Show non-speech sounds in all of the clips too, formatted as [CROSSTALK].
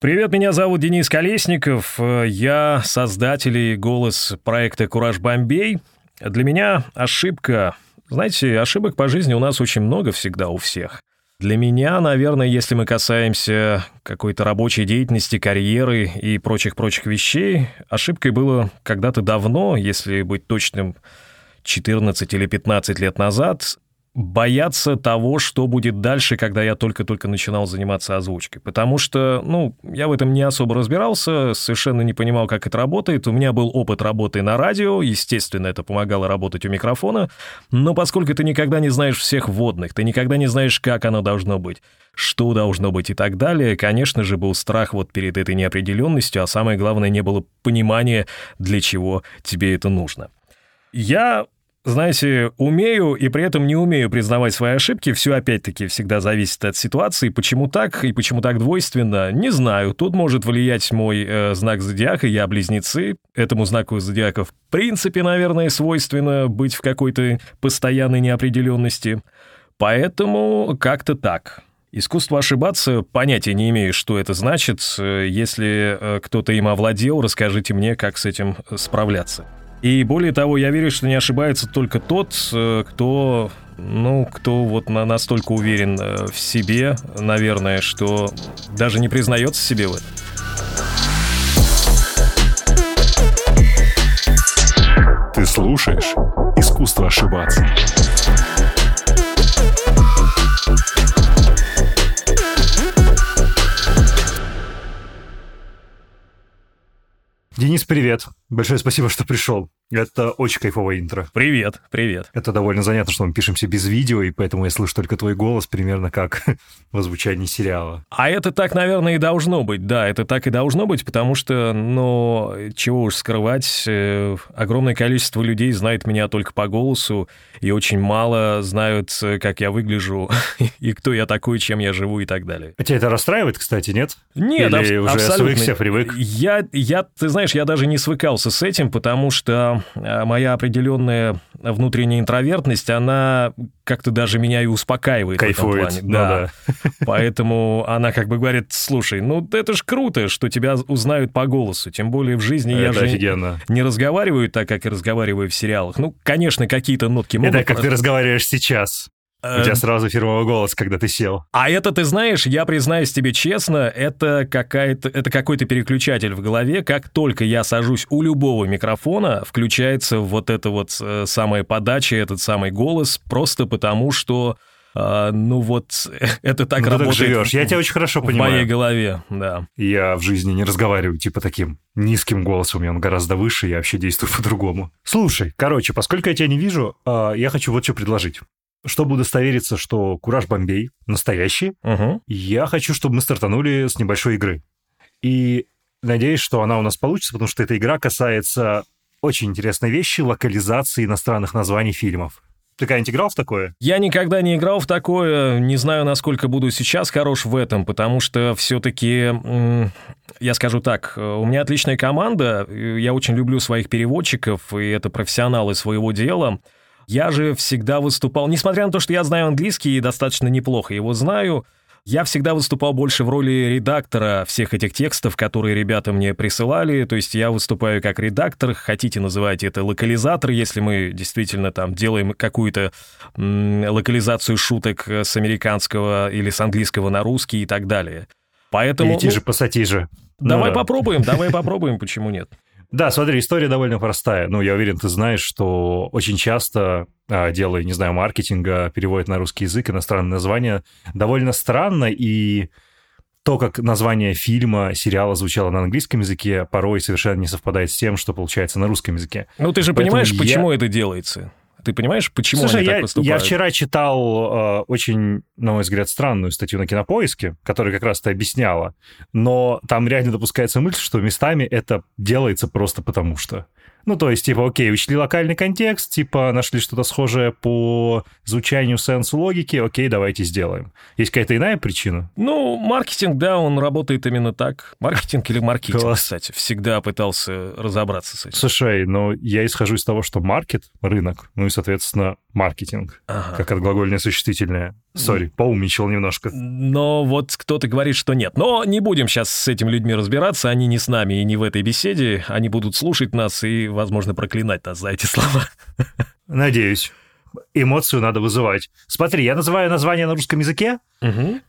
Привет, меня зовут Денис Колесников. Я создатель и голос проекта «Кураж Бомбей». Для меня ошибка... Знаете, ошибок по жизни у нас очень много всегда у всех. Для меня, наверное, если мы касаемся какой-то рабочей деятельности, карьеры и прочих-прочих вещей, ошибкой было когда-то давно, если быть точным, 14 или 15 лет назад, бояться того, что будет дальше, когда я только-только начинал заниматься озвучкой. Потому что, ну, я в этом не особо разбирался, совершенно не понимал, как это работает. У меня был опыт работы на радио, естественно, это помогало работать у микрофона, но поскольку ты никогда не знаешь всех вводных, ты никогда не знаешь, как оно должно быть, что должно быть и так далее, конечно же, был страх вот перед этой неопределенностью, а самое главное, не было понимания, для чего тебе это нужно. Я знаете, умею и при этом не умею признавать свои ошибки. Все опять-таки всегда зависит от ситуации. Почему так и почему так двойственно, не знаю. Тут может влиять мой э, знак зодиака, я близнецы. Этому знаку зодиака в принципе, наверное, свойственно быть в какой-то постоянной неопределенности. Поэтому как-то так. Искусство ошибаться, понятия не имею, что это значит. Если э, кто-то им овладел, расскажите мне, как с этим э, справляться. И более того, я верю, что не ошибается только тот, э, кто, ну, кто вот на настолько уверен э, в себе, наверное, что даже не признается себе в этом. Ты слушаешь «Искусство ошибаться». Денис, привет. Большое спасибо, что пришел. Это очень кайфовое интро. Привет, привет. Это довольно занятно, что мы пишемся без видео, и поэтому я слышу только твой голос примерно как [LAUGHS] в звучании сериала. А это так, наверное, и должно быть. Да, это так и должно быть, потому что, ну, чего уж скрывать, э, огромное количество людей знает меня только по голосу, и очень мало знают, э, как я выгляжу, [LAUGHS] и кто я такой, чем я живу и так далее. А тебя это расстраивает, кстати, нет? Нет, Или аб- уже абсолютно. свыкся, привык? Я, я, ты знаешь, я даже не свыкался с этим, потому что э, моя определенная внутренняя интровертность, она как-то даже меня и успокаивает Кайфует. в этом плане. Ну да. [LAUGHS] Поэтому она как бы говорит, слушай, ну это ж круто, что тебя узнают по голосу, тем более в жизни я Это же офигенно. не разговариваю так, как и разговариваю в сериалах. Ну, конечно, какие-то нотки могут... Это как ты разговариваешь сейчас. У Э, тебя сразу фирмовый голос, когда ты сел. А это, ты знаешь, я признаюсь тебе честно, это, какая-то, это какой-то переключатель в голове. Как только я сажусь у любого микрофона, включается вот эта вот э, самая подача, этот самый голос, просто потому что, э, ну вот, [LAUGHS] это так Ну, ты так работает живешь. Я в- тебя очень хорошо в моей понимаю. голове, да. Я в жизни не разговариваю типа таким низким голосом, у меня он гораздо выше, я вообще действую [LAUGHS] по-другому. Слушай, короче, поскольку я тебя не вижу, а, я хочу вот что предложить. Чтобы удостовериться, что Кураж Бомбей настоящий, Мгм. я хочу, чтобы мы стартанули с небольшой игры. И надеюсь, что она у нас получится, потому что эта игра касается очень интересной вещи — локализации иностранных названий фильмов. Ты когда-нибудь играл в такое? Я никогда не играл в такое, не знаю, насколько буду сейчас хорош в этом, потому что все-таки, я скажу так, у меня отличная команда, я очень люблю своих переводчиков, и это профессионалы своего дела. Я же всегда выступал, несмотря на то, что я знаю английский и достаточно неплохо его знаю, я всегда выступал больше в роли редактора всех этих текстов, которые ребята мне присылали. То есть я выступаю как редактор, хотите называйте это локализатор, если мы действительно там делаем какую-то локализацию шуток с американского или с английского на русский и так далее. Поэтому... Или ну, тиже, пассатиже. давай Ну да. попробуем, давай [LAUGHS] попробуем, почему нет. Да, смотри, история довольно простая. Ну, я уверен, ты знаешь, что очень часто, а, делая, не знаю, маркетинга, переводят на русский язык иностранные названия довольно странно, и то, как название фильма, сериала звучало на английском языке, порой совершенно не совпадает с тем, что получается на русском языке. Ну ты же Поэтому понимаешь, я- почему это делается? Ты понимаешь, почему Слушай, они я, так я поступают? вчера читал э, очень, на мой взгляд, странную статью на Кинопоиске, которая как раз это объясняла, но там реально допускается мысль, что местами это делается просто потому что. Ну, то есть, типа, окей, учли локальный контекст, типа, нашли что-то схожее по звучанию, sense у, логике, окей, давайте сделаем. Есть какая-то иная причина? Ну, маркетинг, да, он работает именно так. Маркетинг или маркетинг, Класс. кстати. Всегда пытался разобраться с этим. Слушай, ну, я исхожу из того, что market — рынок, ну и, соответственно, маркетинг, Ага. как отглагольное существительное. Sorry, поумничал немножко. Но вот кто-то говорит, что нет. Но не будем сейчас с этими людьми разбираться, они не с нами и не в этой беседе. Они будут слушать нас и, возможно, проклинать нас за эти слова. Надеюсь. Эмоцию надо вызывать. Смотри, я называю название на русском языке,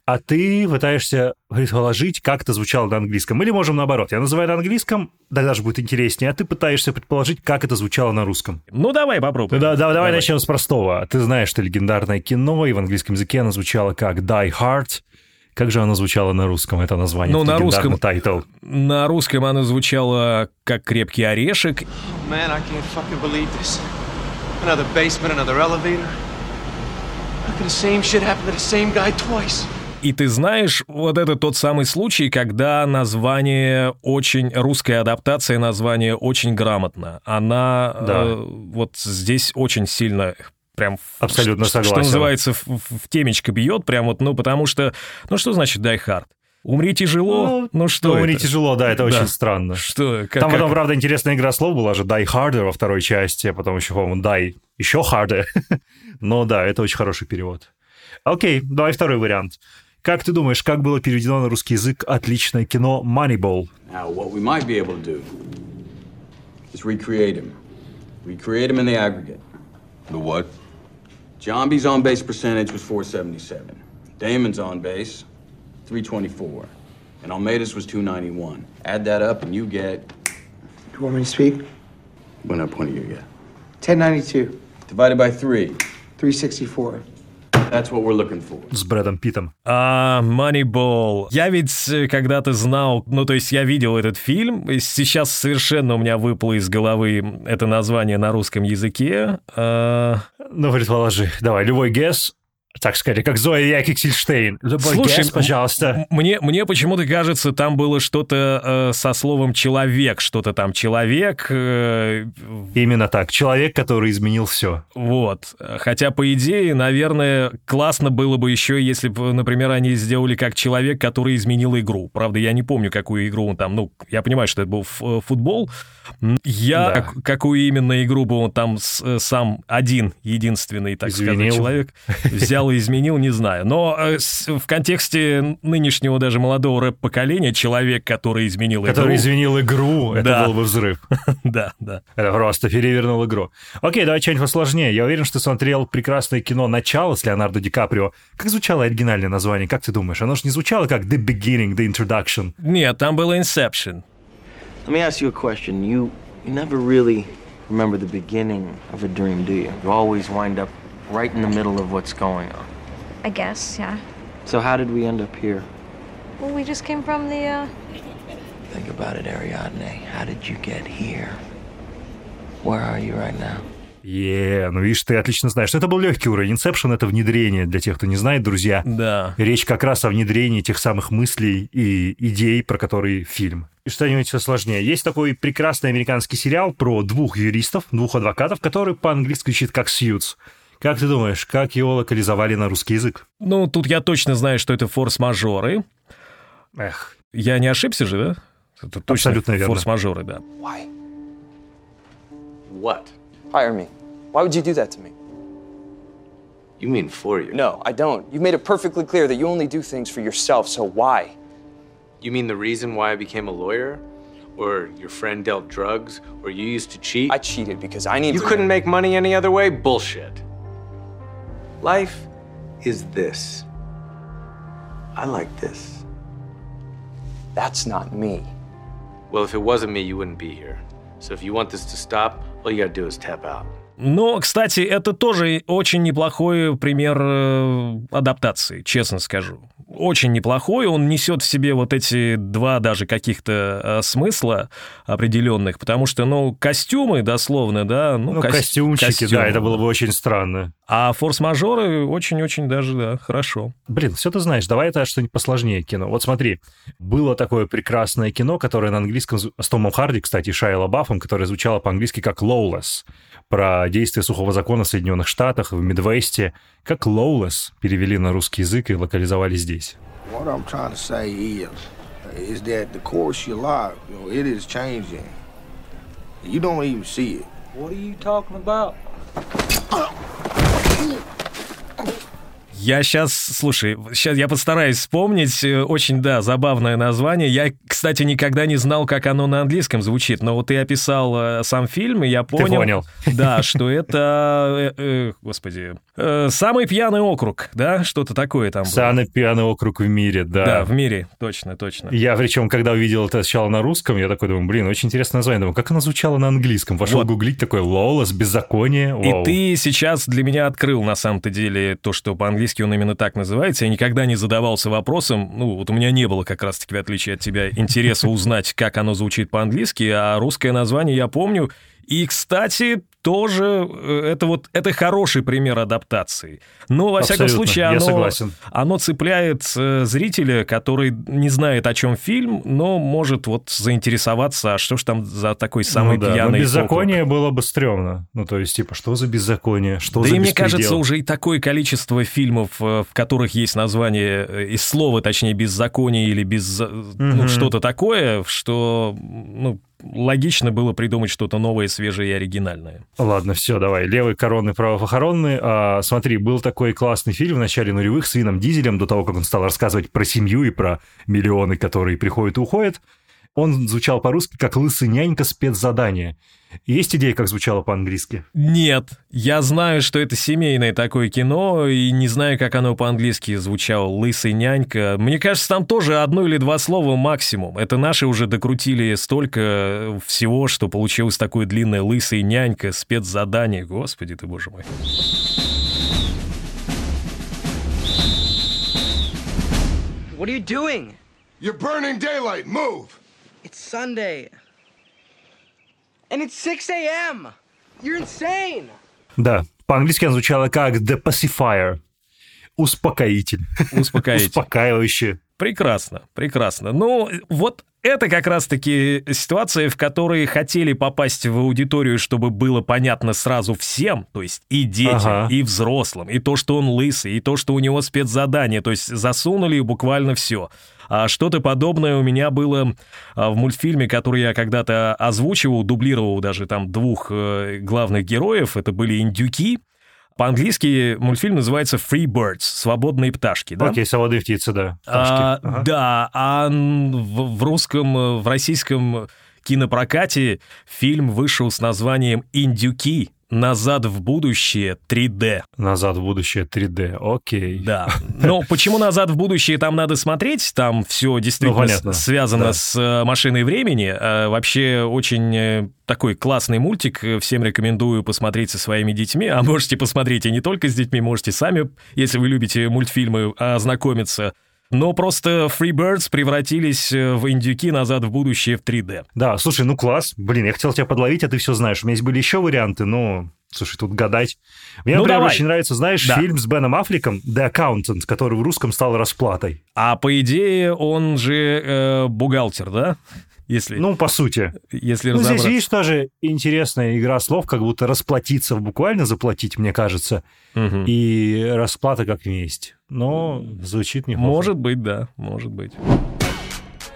а ты пытаешься предположить, как это звучало на английском. Или можем наоборот. Я называю на английском, тогда же будет интереснее, а ты пытаешься предположить, как это звучало на русском. Ну, давай попробуем. да, да, давай, начнем с простого. Ты знаешь, что легендарное кино, и в английском языке оно звучало как Die Hard. Как же оно звучало на русском, это название? Ну, на русском- title. На русском оно звучало как крепкий орешек. Man, I can't fucking believe this. Another basement, another elevator. How could the same shit happen to the same guy twice? И ты знаешь, вот это тот самый случай, когда название очень... Русская адаптация названия очень грамотна. Она Да. э, вот здесь очень сильно прям... Абсолютно что, Что согласен. называется, в, в- в темечко бьет прям вот, ну, потому что... Ну, что значит Die Hard? Умри тяжело? Ну, что Ну, не это? тяжело, да, это Да. очень странно. Что? Как, Там как- потом, правда, интересная игра слов была же Die Harder во второй части, а потом еще, по-моему, Die еще harder. [LAUGHS] Но да, это очень хороший перевод. Окей, давай второй вариант. Как ты думаешь, как было переведено на русский язык отличное кино Moneyball? Now, what we might be able to do is recreate him. Recreate him in the aggregate. The what? B's on base percentage was 477. Damon's on base, 324. And Almeida's was 291. Add that up and you get. Do you want me to speak? What I point you get? 1092, Divided by three. 364. С Брэдом Питтом. А, Moneyball. Я ведь э, когда-то знал, ну, то есть я видел этот фильм, и сейчас совершенно у меня выпало из головы это название на русском языке. А, Ну, предположи. Давай, любой гес. Так сказать, как Зоя Якиксельштейн. Слушай, гес, пожалуйста. мне, мне почему-то кажется, там было что-то э, со словом «человек», что-то там «человек», э, Именно так. Человек, который изменил все. вот. Хотя, по идее, наверное, классно было бы еще, если бы, например, они сделали как человек, который изменил игру. Правда, я не помню, какую игру он там... Ну, я понимаю, что это был э, футбол. Я Да. как- какую именно игру бы он там с- э, сам один, единственный, так Изменил. сказать, человек взял и изменил, не знаю. Но э, в контексте нынешнего даже молодого рэп-поколения человек, который изменил Который игру... изменил игру, это Да. был бы взрыв. [LAUGHS] Да, да. Это просто перевернул игру. Окей, давай что-нибудь посложнее. Я уверен, что смотрел прекрасное кино «Начало» с Леонардо Ди Каприо. Как звучало оригинальное название? Как ты думаешь? Оно же не звучало как «The Beginning», «The Introduction». Нет, там было Inception. Let me ask you a question. You you never really remember the beginning of a dream, do you? You always wind up right in the middle of what's going on. I guess, yeah. So how did we end up here? Well, we just came from the, uh, Think about it, Ariadne. How did you get here? Where are you right now? Е, ну видишь, ты отлично знаешь. Это был легкий уровень. Inception — это внедрение для тех, кто не знает, друзья. Да. Речь как раз о внедрении тех самых мыслей и идей, про которые фильм. И что-нибудь все сложнее. Есть такой прекрасный американский сериал про двух юристов, двух адвокатов, который по-английски звучит как «Сьюз». Как ты думаешь, как его локализовали на русский язык? Ну, тут я точно знаю, что это форс-мажоры. Эх, Я не ошибся же, да? Это точно Абсолютно верно. форс-мажоры, да. Why? What? Hire me. Why would you do that to me? You mean for you? No, I don't. You've made it perfectly clear that you only do things for yourself, so why? You mean the reason why I became a lawyer? Or your friend dealt drugs? Or you used to cheat? I cheated because I need you to. couldn't make money any other way? Bullshit. Life is this. I like this. That's not me. Well, if it wasn't me, you wouldn't be here. So if you want this to stop, all you gotta do is tap out. Но, кстати, это тоже очень неплохой пример э, адаптации, честно скажу. Очень неплохой, он несет в себе вот эти два даже каких-то э, смысла определенных, потому что, ну, костюмы, дословно, да, ну, Ну, кос- костюмчики, костюмы. да, это было бы очень странно. А форс-мажоры очень-очень даже, да, хорошо. Блин, все ты знаешь, давай это что-нибудь посложнее кино. Вот смотри, было такое прекрасное кино, которое на английском, с Томом Харди, кстати, и Шайа Лабафом, которое звучало по-английски как «Lawless», про действие сухого закона в Соединенных Штатах, в Мидвесте. Как «Lawless» перевели на русский язык и локализовали здесь. What I'm trying to say is, is that the course of your life, you know, it is changing. You don't even see it. What are you talking about? Я сейчас, слушай, сейчас я постараюсь вспомнить. э, Очень, да, забавное название. Я, кстати, никогда не знал, как оно на английском звучит, но вот ты описал э, сам фильм, и я понял, понял. да, что это, э, э, господи, э, самый пьяный округ, да, что-то такое там было. Самый пьяный округ в мире, да. Да, в мире, точно, точно. Я, причем, когда увидел это сначала на русском, я такой думаю, блин, очень интересное название. Думаю, как оно звучало на английском? Пошел Вот. гуглить, такой «Лолос», «Беззаконие». И Вау. ты сейчас для меня открыл, на самом-то деле, то, что по-английски он именно так называется. Я никогда не задавался вопросом, ну, вот у меня не было как раз-таки, в отличие от тебя, интереса узнать, как оно звучит по-английски, а русское название я помню. И, кстати, тоже э, это вот это хороший пример адаптации. Но, во всяком Абсолютно, случае, я оно, согласен. оно цепляет э, зрителя, который не знает, о чем фильм, но может вот заинтересоваться, а что ж там за такой самый ну, да. пьяный Но округ. беззаконие было бы стрёмно. Ну, то есть, типа, что за беззаконие? Что Да за и мне кажется, уже и такое количество фильмов, э, в которых есть название, из слова, точнее, беззаконие или без... ну, Мгм. что-то такое, что, ну, логично было придумать что-то новое, свежее и оригинальное. Ладно, все, давай. Левый коронный, правый похоронный. А, смотри, был такой классный фильм в начале нулевых с Вином Дизелем, до того, как он стал рассказывать про семью и про миллионы, которые приходят и уходят. Он звучал по-русски как «Лысый нянька. Спецзадание». Есть идея, как звучало по-английски? Нет, я знаю, что это семейное такое кино, и не знаю, как оно по-английски звучало. «Лысый нянька». Мне кажется, там тоже одно или два слова максимум. Это наши уже докрутили столько всего, что получилось такое длинное «лысый нянька», спецзадание. Господи ты, боже мой. What are you doing? You're burning daylight. Move. It's Sunday. And it's 6 a.m. You're insane. Да, по-английски она звучала как «The Pacifier». Успокоитель. Успокоитель. Успокаивающий. Прекрасно, прекрасно. Ну, вот это как раз-таки ситуация, в которой хотели попасть в аудиторию, чтобы было понятно сразу всем, то есть и детям, Ага. и взрослым, и то, что он лысый, и то, что у него спецзадание, то есть засунули буквально все. А что-то подобное у меня было а, в мультфильме, который я когда-то озвучивал, дублировал даже там двух э, главных героев, это были индюки. По-английски мультфильм называется Free Birds, свободные пташки, да? Окей, свободные птицы, да. Пташки. А, Ага. Да, а в, в русском, э, в российском кинопрокате фильм вышел с названием «Индюки. Назад в будущее 3D». Назад в будущее 3D. Окей. Да. Но почему «Назад в будущее» там надо смотреть? Там все действительно Ну, понятно. с- связано Да. с э, машиной времени. А вообще очень э, такой классный мультик. Э, Всем рекомендую посмотреть со своими детьми. А можете посмотреть и не только с детьми, можете сами, если вы любите мультфильмы, ознакомиться. Но просто Freebirds превратились э, в индюки назад в будущее в 3D. Да, слушай, ну класс. Блин, я хотел тебя подловить, а ты все знаешь. У меня есть были еще варианты, но... Слушай, тут гадать. Мне, Ну, например, давай. очень нравится, знаешь, Да. фильм с Беном Аффлеком «The Accountant», который в русском стал расплатой. А по идее он же э, бухгалтер, да? Если, Ну, по сути. если Ну, здесь, видишь, тоже интересная игра слов, как будто расплатиться, буквально заплатить, мне кажется, Мгм. и расплата как месть. Но звучит неплохо. Может быть, да, может быть.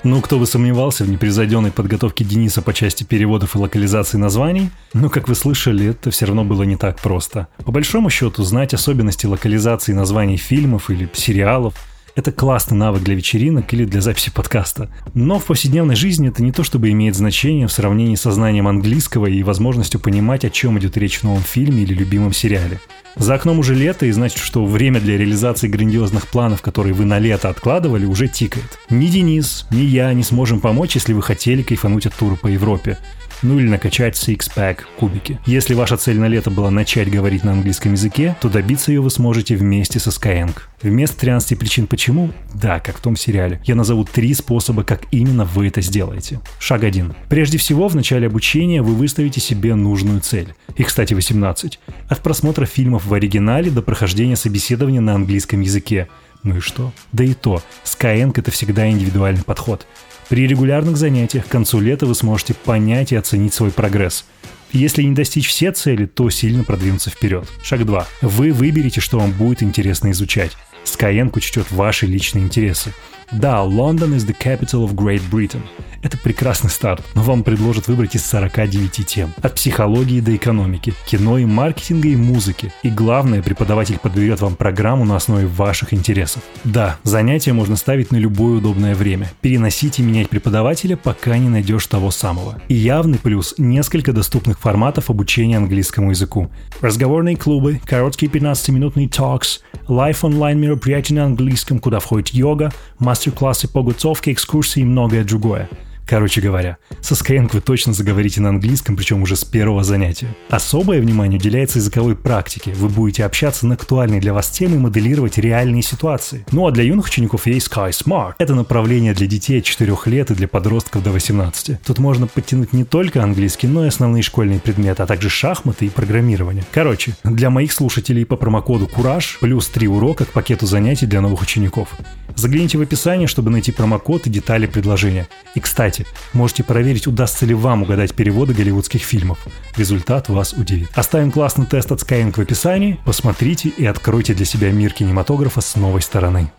Ну, кто бы сомневался в непревзойденной подготовке Дениса по части переводов и локализации названий, но, как вы слышали, это все равно было не так просто. По большому счету, знать особенности локализации названий фильмов или сериалов – это классный навык для вечеринок или для записи подкаста. Но в повседневной жизни это не то чтобы имеет значение в сравнении со знанием английского и возможностью понимать, о чем идет речь в новом фильме или любимом сериале. За окном уже лето, и значит, что время для реализации грандиозных планов, которые вы на лето откладывали, уже тикает. Ни Денис, ни я не сможем помочь, если вы хотели кайфануть от тура по Европе. Ну или накачать six-pack кубики. Если ваша цель на лето была начать говорить на английском языке, то добиться ее вы сможете вместе со Skyeng. Вместо 13 причин почему? Да, как в том сериале. Я назову три способа, как именно вы это сделаете. Шаг один. Прежде всего, в начале обучения вы выставите себе нужную цель. И, кстати, 18. От просмотра фильмов в оригинале до прохождения собеседования на английском языке. Ну и что? Да и то, Skyeng — это всегда индивидуальный подход. При регулярных занятиях к концу лета вы сможете понять и оценить свой прогресс. Если не достичь все цели, то сильно продвинуться вперед. Шаг 2. Вы выберете, что вам будет интересно изучать. Skyeng учтет ваши личные интересы. Да, Лондон is the capital of Great Britain. Это прекрасный старт, но вам предложат выбрать из 49 тем. От психологии до экономики, кино и маркетинга и музыки. И главное, преподаватель подберет вам программу на основе ваших интересов. Да, занятия можно ставить на любое удобное время. Переносить и менять преподавателя, пока не найдешь того самого. И явный плюс – несколько доступных форматов обучения английскому языку. Разговорные клубы, короткие 15-минутные talks, лайф онлайн мероприятия на английском, куда входит йога, мастер-классы по готовке, экскурсии и многое другое. Короче говоря, со Skyeng вы точно заговорите на английском, причем уже с первого занятия. Особое внимание уделяется языковой практике. Вы будете общаться на актуальные для вас темы и моделировать реальные ситуации. Ну а для юных учеников есть Sky Smart. Это направление для детей от 4 лет и для подростков до 18. Тут можно подтянуть не только английский, но и основные школьные предметы, а также шахматы и программирование. Короче, для моих слушателей по промокоду Кураж плюс 3 урока к пакету занятий для новых учеников. Загляните в описание, чтобы найти промокод и детали предложения. И, кстати, можете проверить, удастся ли вам угадать переводы голливудских фильмов. Результат вас удивит. Оставим классный тест от Skyeng в описании, посмотрите и откройте для себя мир кинематографа с новой стороны.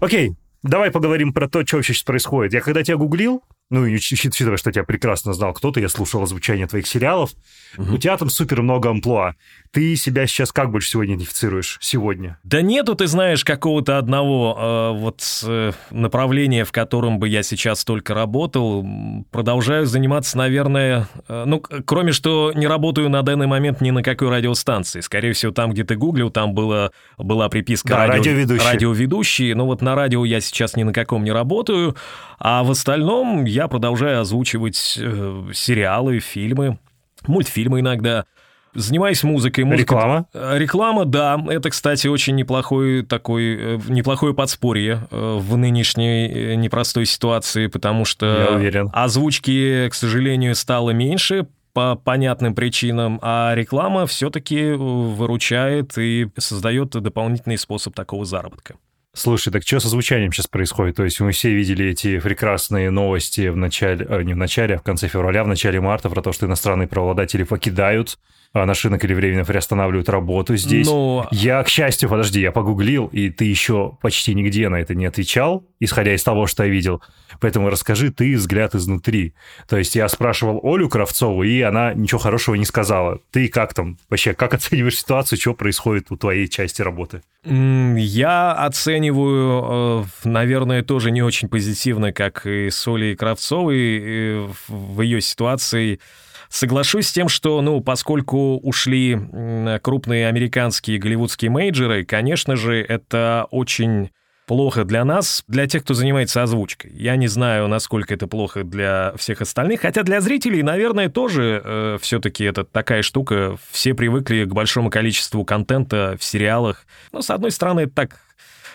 Окей, давай поговорим про то, что вообще сейчас происходит. Я когда тебя гуглил, ну, и учитывая, что тебя прекрасно знал кто-то, я слушал озвучание твоих сериалов, угу. у тебя там супер много амплуа. Ты себя сейчас как больше сегодня идентифицируешь? Сегодня? Да нету, ты знаешь, какого-то одного э, вот э, направления, в котором бы я сейчас только работал. Продолжаю заниматься, наверное, э, ну, кроме что не работаю на данный момент ни на какой радиостанции. Скорее всего, там, где ты гуглил, там было, была приписка да, радио, радиоведущий. радиоведущий. Но вот на радио я сейчас ни на каком не работаю. А в остальном я продолжаю озвучивать э, сериалы, фильмы, мультфильмы иногда. Занимаюсь музыкой. Музыка... Реклама? Э, реклама, да. Это, кстати, очень неплохой такой, э, неплохое подспорье э, в нынешней непростой ситуации, потому что озвучки, к сожалению, стало меньше, по понятным причинам, а реклама все-таки выручает и создает дополнительный способ такого заработка. Слушай, так что со звучанием сейчас происходит? То есть мы все видели эти прекрасные новости в начале, не в начале, а в конце февраля, в начале марта про то, что иностранные правообладатели покидают на шинок или временно приостанавливают работу здесь. Но... Я, к счастью, подожди, я погуглил, и ты еще почти нигде на это не отвечал, исходя из того, что я видел. Поэтому расскажи ты взгляд изнутри. То есть я спрашивал Олю Кравцову, и она ничего хорошего не сказала. Ты как там? Вообще, как оцениваешь ситуацию, что происходит у твоей части работы? Я оцениваю, э, наверное, тоже не очень позитивно, как и с Олей Кравцовой в ее ситуации. Соглашусь с тем, что, ну, поскольку ушли крупные американские голливудские мейджеры, конечно же, это очень плохо для нас, для тех, кто занимается озвучкой. Я не знаю, насколько это плохо для всех остальных, хотя для зрителей, наверное, тоже э, все-таки это такая штука. Все привыкли к большому количеству контента в сериалах. Но, с одной стороны, это так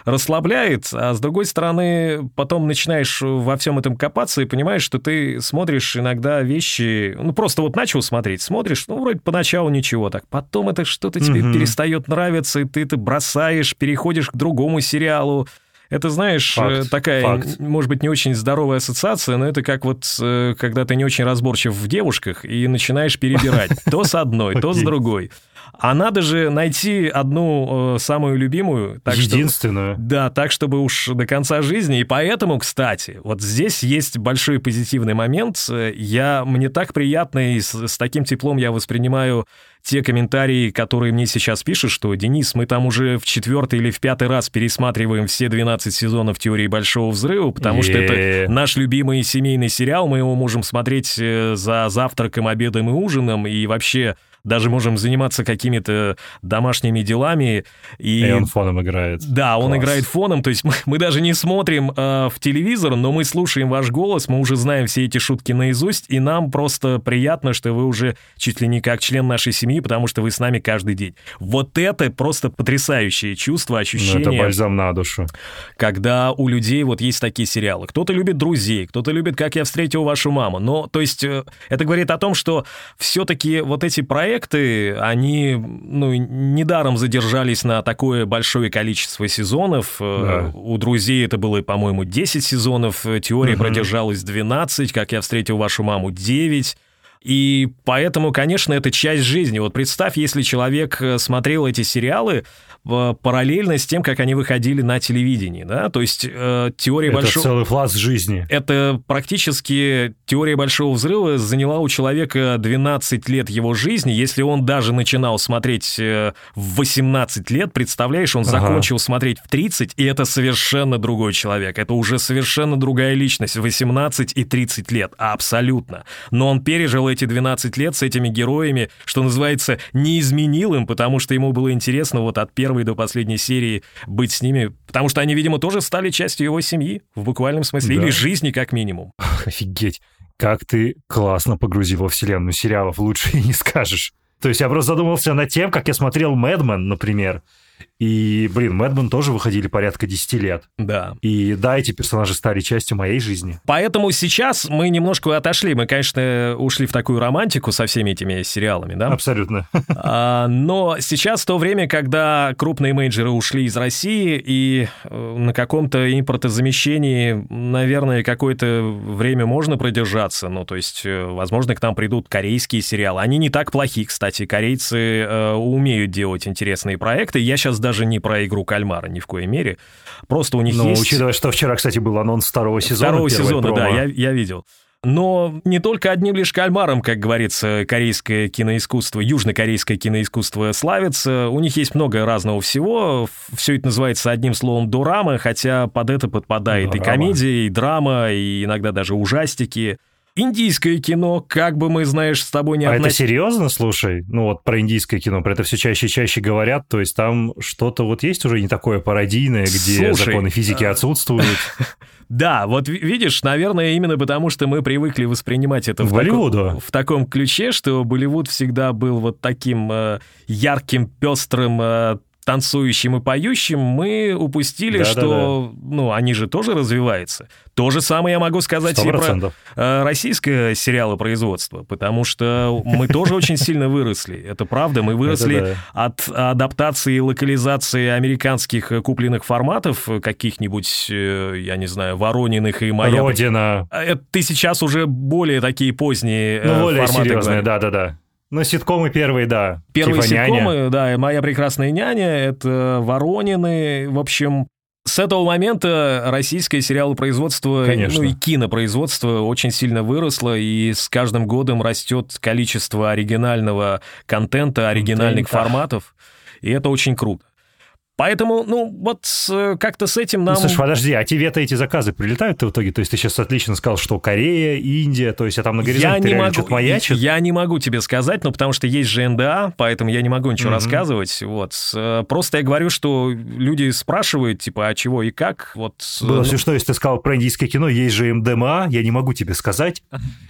расслабляет, а с другой стороны, потом начинаешь во всем этом копаться и понимаешь, что ты смотришь иногда вещи, ну просто вот начал смотреть, смотришь, ну вроде поначалу ничего так, потом это что-то тебе mm-hmm. перестает нравиться, и ты это бросаешь, переходишь к другому сериалу, это, знаешь, э, факт, такая, факт. может быть, не очень здоровая ассоциация, но это как вот, э, когда ты не очень разборчив в девушках и начинаешь перебирать [LAUGHS] то с одной, то с другой. А надо же найти одну э, самую любимую. Так Единственную. Чтобы, да, так, чтобы уж до конца жизни. И поэтому, кстати, вот здесь есть большой позитивный момент. Я, мне так приятно, и с, с таким теплом я воспринимаю те комментарии, которые мне сейчас пишут, что «Денис, мы там уже в четвертый или в пятый раз пересматриваем все 12 сезонов «Теории Большого Взрыва», потому что это наш любимый семейный сериал, мы его можем смотреть э, за завтраком, обедом и ужином, и вообще даже можем заниматься какими-то домашними делами. И, И он фоном играет. Да, он Класс. играет фоном, то есть [LAUGHS] мы, мы даже не смотрим э, в телевизор, но мы слушаем ваш голос, мы уже знаем все эти шутки наизусть, и нам просто приятно, что вы уже чуть ли не как член нашей семьи, потому что вы с нами каждый день. Вот это просто потрясающее чувство, Ну, ощущение это бальзам на душу. когда у людей вот есть такие сериалы. Кто-то любит «Друзей», кто-то любит «Как я встретил вашу маму». Но, то есть, э, это говорит о том, что все-таки вот эти проекты, они, ну, недаром задержались на такое большое количество сезонов. Э, Да. У «Друзей» это было, по-моему, 10 сезонов, «Теория» Мгм. продержалась 12, «Как я встретил вашу маму» 9. И поэтому, конечно, это часть жизни. Вот представь, если человек э, смотрел эти сериалы параллельно с тем, как они выходили на телевидении, да, то есть э, теория Это большого... целый пласт жизни. Это практически теория большого взрыва заняла у человека 12 лет его жизни. Если он даже начинал смотреть э, в 18 лет, представляешь, он Ага. закончил смотреть в 30, и это совершенно другой человек. Это уже совершенно другая личность. 18 и 30 лет. Абсолютно. Но он пережил эти 12 лет с этими героями, что называется, не изменил им, потому что ему было интересно вот от первой до последней серии быть с ними, потому что они, видимо, тоже стали частью его семьи, в буквальном смысле, Да. или жизни как минимум. [LAUGHS] Офигеть. Как ты классно погрузил во вселенную сериалов, лучше и не скажешь. То есть я просто задумался над тем, как я смотрел «Мэдмен», например. И, блин, «Мэдмен» тоже выходили порядка 10 лет. Да. И да, эти персонажи стали частью моей жизни. Поэтому сейчас мы немножко отошли. Мы, конечно, ушли в такую романтику со всеми этими сериалами, да? Абсолютно. А, но сейчас то время, когда крупные менеджеры ушли из России, и э, на каком-то импортозамещении, наверное, какое-то время можно продержаться. Ну, то есть, э, возможно, к нам придут корейские сериалы. Они не так плохи, кстати. Корейцы э, умеют делать интересные проекты. Я сейчас даже не про игру кальмара ни в коей мере. Просто у них Но есть... учитывая, что вчера, кстати, был анонс второго сезона. Второго сезона, да, промо. я, я видел. Но не только одним лишь кальмаром, как говорится, корейское киноискусство, южнокорейское киноискусство славится. У них есть много разного всего. Все это называется одним словом дорама, хотя под это подпадает и Дорама. комедия, и драма, и иногда даже ужастики. Индийское кино, как бы мы, знаешь, с тобой не А это серьезно, слушай? Ну вот про индийское кино, про это все чаще и чаще говорят, то есть там что-то вот есть уже не такое пародийное, где Слушай, законы физики а- отсутствуют. [LAUGHS] Да, вот ви- видишь, наверное, именно потому, что мы привыкли воспринимать это в, Болливуду. в таком ключе, что Болливуд всегда был вот таким э, ярким, пестрым, э, танцующим и поющим, мы упустили, Да-да-да. что, ну, они же тоже развиваются. То же самое я могу сказать Сто и про э, российское сериалопроизводство, потому что мы тоже очень сильно выросли. Это правда, мы выросли от адаптации и локализации американских э, купленных форматов, э, каких-нибудь, я не знаю, Ворониных и Моя... Родина. Это ты сейчас уже более такие поздние Ну, более форматы серьезные, говоришь. да-да-да. Ну, ситкомы первые, да. Первые типа «Няня». ситкомы, да, «Моя прекрасная няня», это «Воронины», в общем... С этого момента российское сериалопроизводство, Конечно. ну и кинопроизводство очень сильно выросло, и с каждым годом растет количество оригинального контента, оригинальных Да. форматов, и это очень круто. Поэтому, ну, вот э, как-то с этим нам... Ну, слушай, подожди, а тебе-то эти заказы прилетают-то в итоге? То есть ты сейчас отлично сказал, что Корея, Индия, то есть а там на Я горизонте не реально могу, что-то маячит? я не могу тебе сказать, ну, потому что есть же НДА, поэтому я не могу ничего Мгм. рассказывать. Вот. Э, Просто я говорю, что люди спрашивают, типа, а чего и как. Вот, Было ну, все что, если ты сказал про индийское кино, есть же МДМА, я не могу тебе сказать.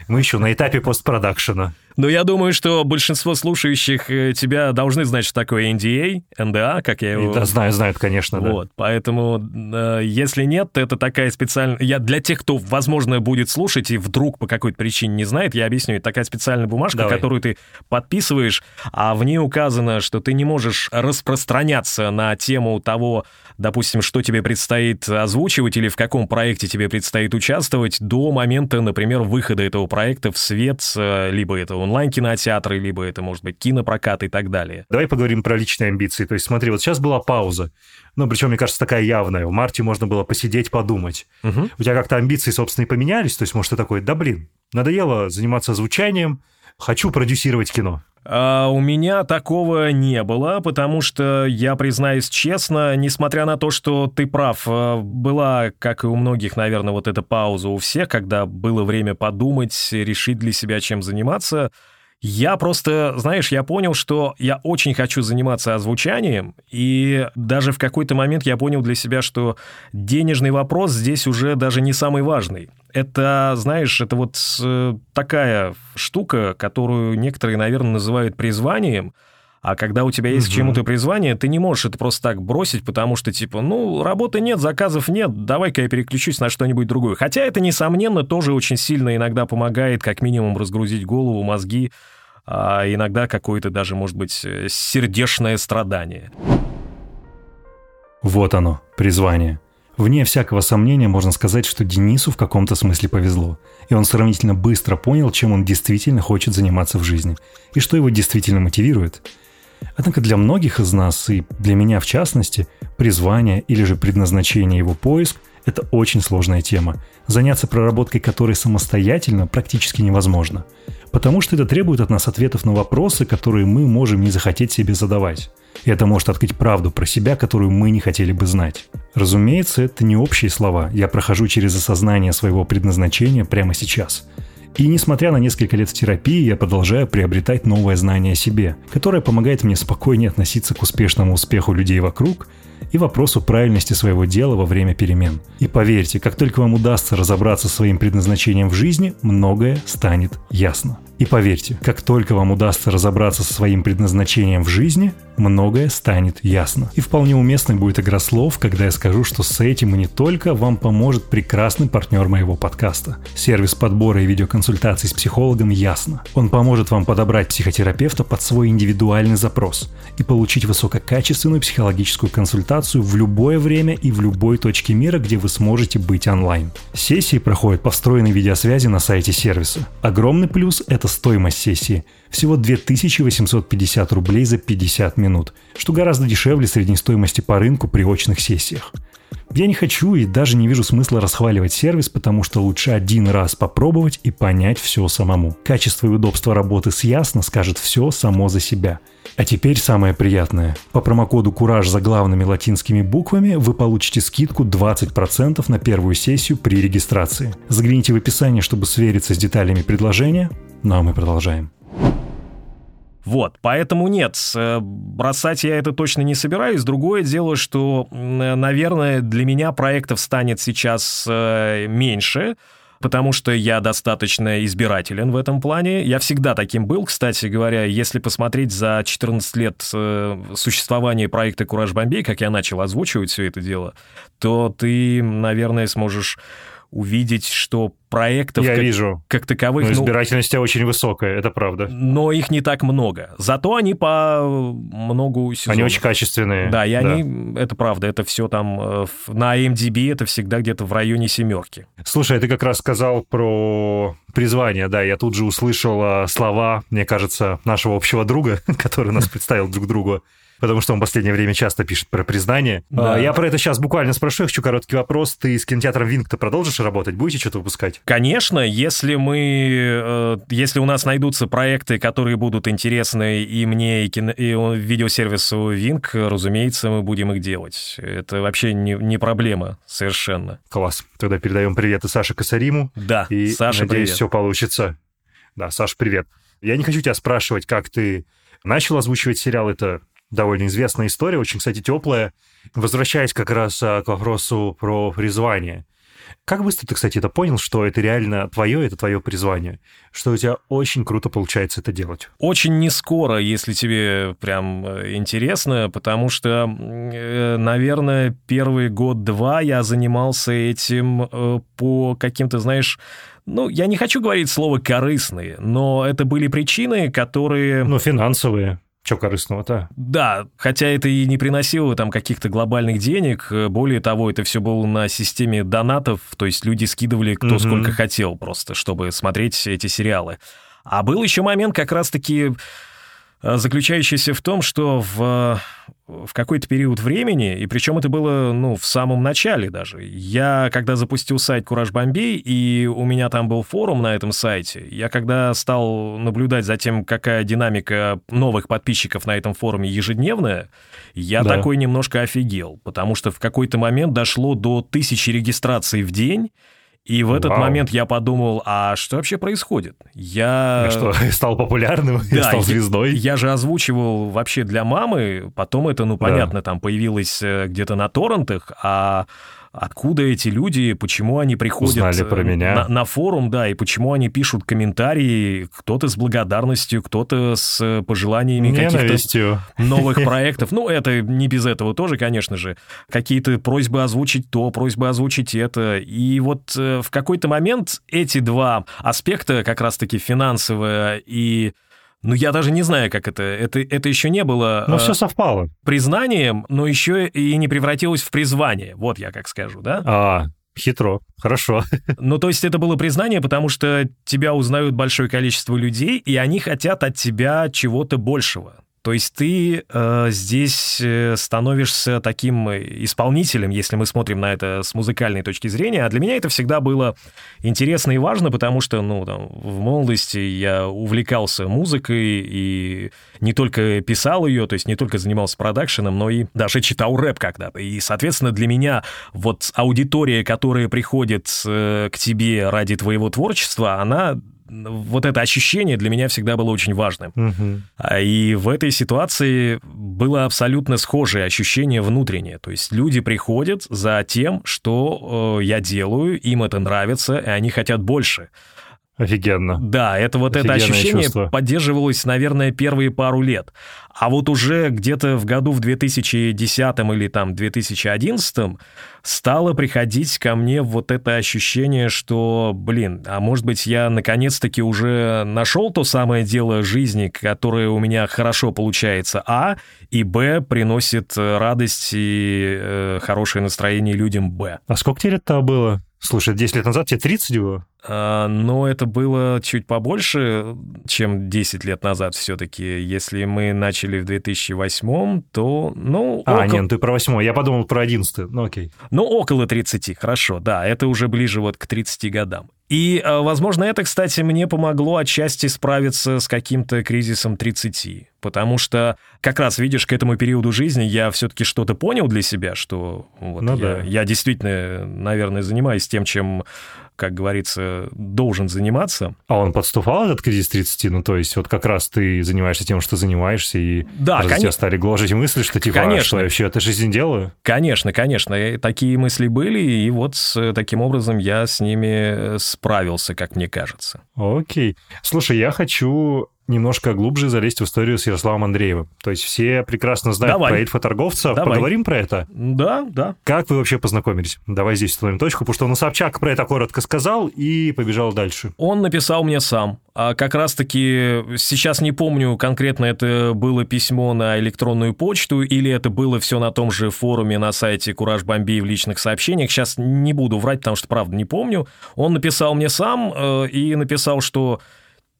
Мы еще на этапе постпродакшена. Но я думаю, что большинство слушающих э, тебя должны знать, что такое NDA, НДА, как я его... Знают, знают, конечно, да. Вот, поэтому, э, если нет, то это такая специальная... Я для тех, кто, возможно, будет слушать и вдруг по какой-то причине не знает, я объясню. Это такая специальная бумажка, Давай. которую ты подписываешь, а в ней указано, что ты не можешь распространяться на тему того, допустим, что тебе предстоит озвучивать или в каком проекте тебе предстоит участвовать до момента, например, выхода этого проекта в свет, э, либо это онлайн-кинотеатры, либо это, может быть, кинопрокат и так далее. Давай поговорим про личные амбиции. То есть смотри, вот сейчас была пауза. Ну, причем, мне кажется, такая явная. В марте можно было посидеть, подумать. Мгм. У тебя как-то амбиции, собственно, и поменялись? То есть, может, ты такой, да блин, надоело заниматься звучанием, хочу продюсировать кино. А у меня такого не было, потому что, я признаюсь честно, несмотря на то, что ты прав, э, была, как и у многих, наверное, вот эта пауза у всех, когда было время подумать, решить для себя, чем заниматься, Я просто, знаешь, я понял, что я очень хочу заниматься озвучанием, и даже в какой-то момент я понял для себя, что денежный вопрос здесь уже даже не самый важный. Это, знаешь, это вот э, такая штука, которую некоторые, наверное, называют призванием, а когда у тебя есть угу. к чему-то призвание, ты не можешь это просто так бросить, потому что, типа, ну, работы нет, заказов нет, давай-ка я переключусь на что-нибудь другое. Хотя это, несомненно, тоже очень сильно иногда помогает, как минимум, разгрузить голову, мозги, а иногда какое-то даже, может быть, э, сердечное страдание. Вот оно, призвание. Вне всякого сомнения можно сказать, что Денису в каком-то смысле повезло, и он сравнительно быстро понял, чем он действительно хочет заниматься в жизни, и что его действительно мотивирует. Однако для многих из нас, и для меня в частности, призвание или же предназначение его поиск – это очень сложная тема, заняться проработкой которой самостоятельно практически невозможно – Потому что это требует от нас ответов на вопросы, которые мы можем не захотеть себе задавать. И это может открыть правду про себя, которую мы не хотели бы знать. Разумеется, это не общие слова. Я прохожу через осознание своего предназначения прямо сейчас. И несмотря на несколько лет в терапии, я продолжаю приобретать новое знание о себе, которое помогает мне спокойнее относиться к успешному успеху людей вокруг и вопросу правильности своего дела во время перемен. И поверьте, как только вам удастся разобраться со своим предназначением в жизни, многое станет ясно. И поверьте, как только вам удастся разобраться со своим предназначением в жизни, многое станет ясно. И вполне уместной будет игра слов, когда я скажу, что с этим и не только вам поможет прекрасный партнер моего подкаста. Сервис подбора и видеоконсультаций с психологом «Ясно». Он поможет вам подобрать психотерапевта под свой индивидуальный запрос и получить высококачественную психологическую консультацию в любое время и в любой точке мира, где вы сможете быть онлайн. Сессии проходят по встроенной видеосвязи на сайте сервиса. Огромный плюс – это стоимость сессии – всего 2850 рублей за 50 минут, что гораздо дешевле средней стоимости по рынку при очных сессиях. Я не хочу и даже не вижу смысла расхваливать сервис, потому что лучше один раз попробовать и понять все самому. Качество и удобство работы с Ясно скажет все само за себя. А теперь самое приятное. По промокоду «Кураж» за главными латинскими буквами вы получите скидку 20% на первую сессию при регистрации. Загляните в описание, чтобы свериться с деталями предложения. Ну а мы продолжаем. Вот, поэтому нет, э, бросать я это точно не собираюсь. Другое дело, что, наверное, для меня проектов станет сейчас э, меньше, потому что я достаточно избирателен в этом плане. Я всегда таким был, кстати говоря. Если посмотреть за 14 лет э, существования проекта «Кураж Бомбей», как я начал озвучивать все это дело, то ты, наверное, сможешь увидеть, что проектов Я как, вижу. как таковых... Но ну, избирательность ну, очень высокая, это правда. Но их не так много. Зато они по много сезонов. Они очень качественные. Да, и да. они, это правда, это все там э, на MDB это всегда где-то в районе семерки. Слушай, ты как раз сказал про призвание, да, я тут же услышал слова, мне кажется, нашего общего друга, [LAUGHS] который нас представил друг другу потому что он в последнее время часто пишет про признание. Да. А, я про это сейчас буквально спрошу, я хочу короткий вопрос. Ты с кинотеатром Винг-то продолжишь работать? Будете что-то выпускать? Конечно, если мы... Э, если у нас найдутся проекты, которые будут интересны и мне, и, кино, и видеосервису Винг, разумеется, мы будем их делать. Это вообще не, не проблема совершенно. Класс. Тогда передаем привет и Саше Косариму. Да, и Саша, надеюсь, привет. все получится. Да, Саш, привет. Я не хочу тебя спрашивать, как ты начал озвучивать сериал. Это довольно известная история, очень, кстати, теплая. Возвращаясь как раз а, к вопросу про призвание. Как быстро ты, кстати, это понял, что это реально твое, это твое призвание? Что у тебя очень круто получается это делать? Очень не скоро, если тебе прям э, интересно, потому что, э, наверное, первый год-два я занимался этим э, по каким-то, знаешь, ну, я не хочу говорить слово «корыстные», но это были причины, которые... Ну, финансовые. Че корыстного-то? Да, хотя это и не приносило там каких-то глобальных денег. Более того, это все было на системе донатов, то есть люди скидывали кто mm-hmm. сколько хотел просто, чтобы смотреть эти сериалы. А был еще момент как раз-таки э, заключающийся в том, что в в какой-то период времени, и причем это было, ну, в самом начале даже. Я, когда запустил сайт Кураж Бомбей, и у меня там был форум на этом сайте, я когда стал наблюдать за тем, какая динамика новых подписчиков на этом форуме ежедневная, я да. такой немножко офигел, потому что в какой-то момент дошло до тысячи регистраций в день, И в этот Вау. момент я подумал, а что вообще происходит? Я... А Что, [LAUGHS] стал популярным, Да, стал я- звездой? Я же озвучивал вообще для мамы, потом это, ну, Да. понятно, там появилось э, где-то на торрентах, а откуда эти люди, почему они приходят Узнали про э, меня. На, на форум, да, и почему они пишут комментарии, кто-то с благодарностью, кто-то с э, пожеланиями каких-то новых [LAUGHS] проектов. Ну, это не без этого тоже, конечно же. Какие-то просьбы озвучить то, просьбы озвучить это. И вот э, в какой-то момент эти два аспекта, как раз-таки финансовое и... Ну, я даже не знаю, как это. Это, это еще не было Ну, э, все совпало. признанием, но еще и не превратилось в призвание. Вот я как скажу, да? А, хитро. Хорошо. [LAUGHS] Ну, то есть это было признание, потому что тебя узнают большое количество людей, и они хотят от тебя чего-то большего. То есть ты э, здесь э, становишься таким э, исполнителем, если мы смотрим на это с музыкальной точки зрения. А для меня это всегда было интересно и важно, потому что, ну, там, в молодости я увлекался музыкой и не только писал ее, то есть не только занимался продакшеном, но и даже читал рэп когда-то. И, соответственно, для меня вот аудитория, которая приходит э, к тебе ради твоего творчества, она вот это ощущение для меня всегда было очень важным. А И в этой ситуации было абсолютно схожее ощущение внутреннее. То есть люди приходят за тем, что э, я делаю, им это нравится, и они хотят больше. Офигенно. Да, это вот это Офигенное ощущение чувство. поддерживалось, наверное, первые пару лет. А вот уже где-то в году в 2010 или там 2011 стало приходить ко мне вот это ощущение, что, блин, а может быть я наконец-таки уже нашел то самое дело жизни, которое у меня хорошо получается, а, и б, приносит э, радость и э, хорошее настроение людям, б. А сколько тебе лет-то было? Слушай, 10 лет назад тебе 30 было? А, Но это было чуть побольше, чем 10 лет назад все-таки. Если мы начали в 2008, то, ну, А, около, нет, ты про 8 я подумал про 11 ну окей. ну, около 30, хорошо, да, это уже ближе вот к 30 годам. И, а, возможно, это, кстати, мне помогло отчасти справиться с каким-то кризисом 30, потому что как раз, видишь, к этому периоду жизни я все-таки что-то понял для себя, что вот Ну я, да. я действительно, наверное, занимаюсь тем, чем, как говорится, должен заниматься. А он подступал, этот кризис 30? Ну, то есть, вот как раз ты занимаешься тем, что занимаешься, и Да, коне- тебя стали гложить мысли, что типа, а Конечно. что я вообще эту жизнь делаю? Конечно, конечно, и такие мысли были, и вот с- таким образом я с ними э, справился, как мне кажется. Окей. Слушай, я хочу немножко глубже залезть в историю с Ярославом Андреевым. То есть все прекрасно знают Давай. про инфоторговца. Давай. Поговорим про это? Да, да. Как вы вообще познакомились? Давай здесь установим точку, потому что он Собчак про это коротко сказал и побежал дальше. Он написал мне сам. А как раз-таки сейчас не помню конкретно, это было письмо на электронную почту или это было все на том же форуме на сайте Кураж Бомбей в личных сообщениях. Сейчас не буду врать, потому что, правда, не помню. Он написал мне сам э, и написал, что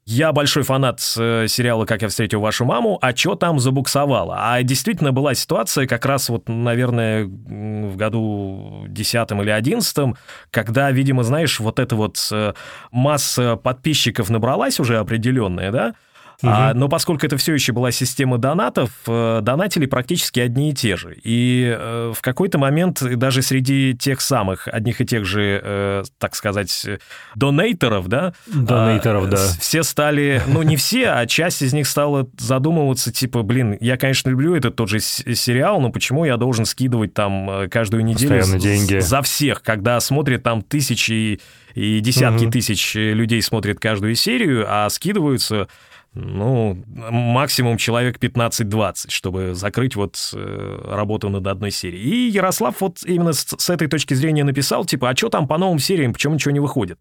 я большой фанат э, сериала «Как я встретил вашу маму», а что там забуксовало? А действительно была ситуация как раз вот, наверное, в году 10 или 11, когда, видимо, знаешь, вот эта вот э, масса подписчиков набралась уже определенная, да? А, но поскольку это все еще была система донатов, э, донатили практически одни и те же. И э, в какой-то момент даже среди тех самых одних и тех же, э, так сказать, э, донейторов, да, Донейторов, а, да. все стали, ну не все, а часть из них стала задумываться, типа, блин, я, конечно, люблю этот тот же сериал, но почему я должен скидывать там э, каждую неделю Постоянно деньги. за всех, когда смотрят там тысячи и десятки Мгм. тысяч людей смотрят каждую серию, а скидываются ну, максимум человек 15-20, чтобы закрыть вот э, работу над одной серией. И Ярослав вот именно с, с этой точки зрения написал, типа, а что там по новым сериям, почему ничего не выходит?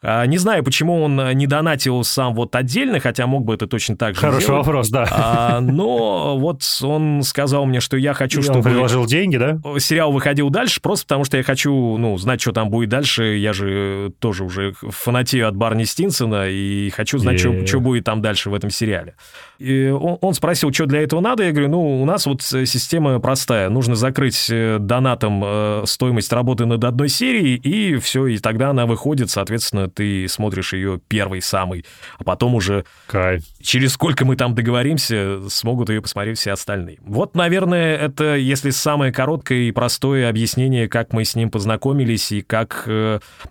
А, Не знаю, почему он э, не донатил сам вот отдельно, хотя мог бы это точно так же Хороший сделать. вопрос, да. А, но вот он сказал мне, что я хочу, И он чтобы предложил деньги, да? сериал выходил дальше, просто потому что я хочу, ну, знать, что там будет дальше. Я же тоже уже фанатею от Барни Стинсона и хочу знать, Е. что будет там дальше в этом сериале. И он, спросил, что для этого надо. Я говорю, ну, у нас вот э, система простая. Нужно закрыть э, донатом э, стоимость работы над одной серией, и все, и тогда она выходит, соответственно, ты смотришь ее первый самый, а потом уже Кайф. через сколько мы там договоримся, смогут ее посмотреть все остальные. Вот, наверное, это, если самое короткое и простое объяснение, как мы с ним познакомились и как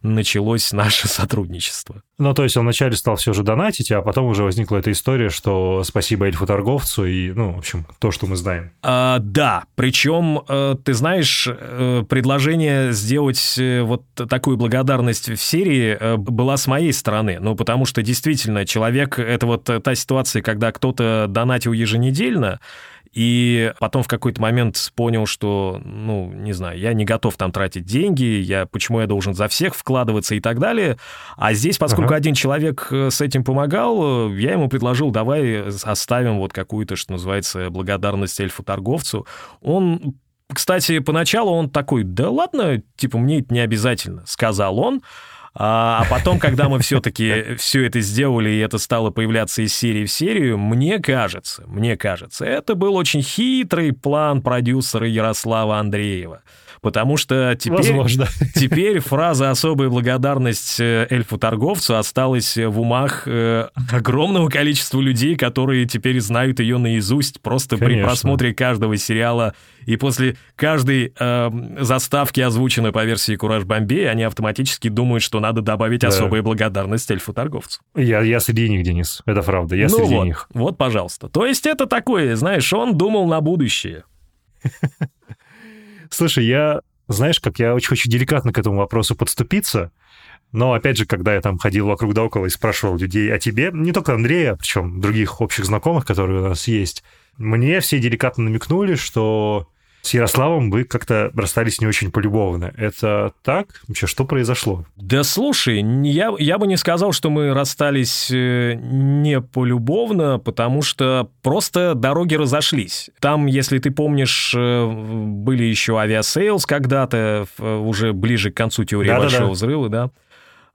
началось наше [LAUGHS] сотрудничество. Ну, то есть он вначале стал все же донатить, а потом уже возникла эта история, что спасибо эльфу-торговцу и, ну, в общем, то, что мы знаем. А, да, причем, э, ты знаешь, э, предложение сделать э, вот такую благодарность в серии была с моей стороны. Ну, потому что действительно человек, это вот та ситуация, когда кто-то донатил еженедельно, и потом в какой-то момент понял, что, ну, не знаю, я не готов там тратить деньги, я, почему я должен за всех вкладываться и так далее. А здесь, поскольку Ага. один человек э, с этим помогал, э, я ему предложил, давай оставим вот какую-то, что называется, благодарность эльфу-торговцу. Он кстати, поначалу он такой, да ладно, типа, мне это не обязательно, сказал он. А, а потом, когда мы все-таки все это сделали, и это стало появляться из серии в серию, мне кажется, мне кажется, это был очень хитрый план продюсера Ярослава Андреева. Потому что теперь, Возможно. теперь фраза «особая благодарность э, эльфу-торговцу» осталась в умах э, огромного количества людей, которые теперь знают ее наизусть просто при Конечно. просмотре каждого сериала. И после каждой э, заставки, озвученной по версии «Кураж Бомбей», они автоматически думают, что надо добавить Да. особая благодарность эльфу-торговцу. Я, я среди них, Денис. Это правда. Я ну среди вот, них. вот, пожалуйста. То есть это такое, знаешь, он думал на будущее. [LAUGHS] Слушай, я, знаешь, как я очень хочу деликатно к этому вопросу подступиться, но, опять же, когда я там ходил вокруг да около и спрашивал людей о тебе, не только Андрея, причем других общих знакомых, которые у нас есть, мне все деликатно намекнули, что с Ярославом вы как-то расстались не очень полюбовно. Это так? Вообще, что произошло? Да слушай, я, я бы не сказал, что мы расстались э, не полюбовно, потому что просто дороги разошлись. Там, если ты помнишь, э, были еще Aviasales когда-то, уже ближе к концу теории Да-да-да. Большого Взрыва, да.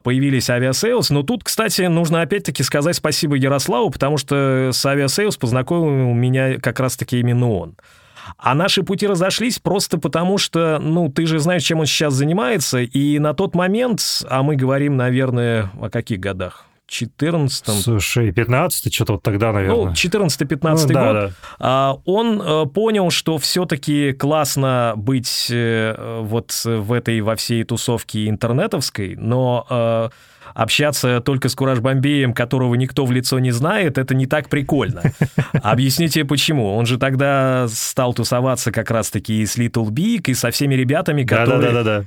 Появились Aviasales, но тут, кстати, нужно опять-таки сказать спасибо Ярославу, потому что с Aviasales познакомил меня как раз-таки именно он. А наши пути разошлись просто потому, что, ну, ты же знаешь, чем он сейчас занимается, и на тот момент, а мы говорим, наверное, о каких годах? 14 Слушай, 15 что-то вот тогда, наверное. ну, 14-15 Ну, да, год, да. а, он э, понял, что все-таки классно быть э, вот в этой, во всей тусовке интернетовской, но э, общаться только с Кураж Бомбеем, которого никто в лицо не знает, это не так прикольно. [LAUGHS] Объясните, почему. Он же тогда стал тусоваться как раз-таки и с Little Big, и со всеми ребятами,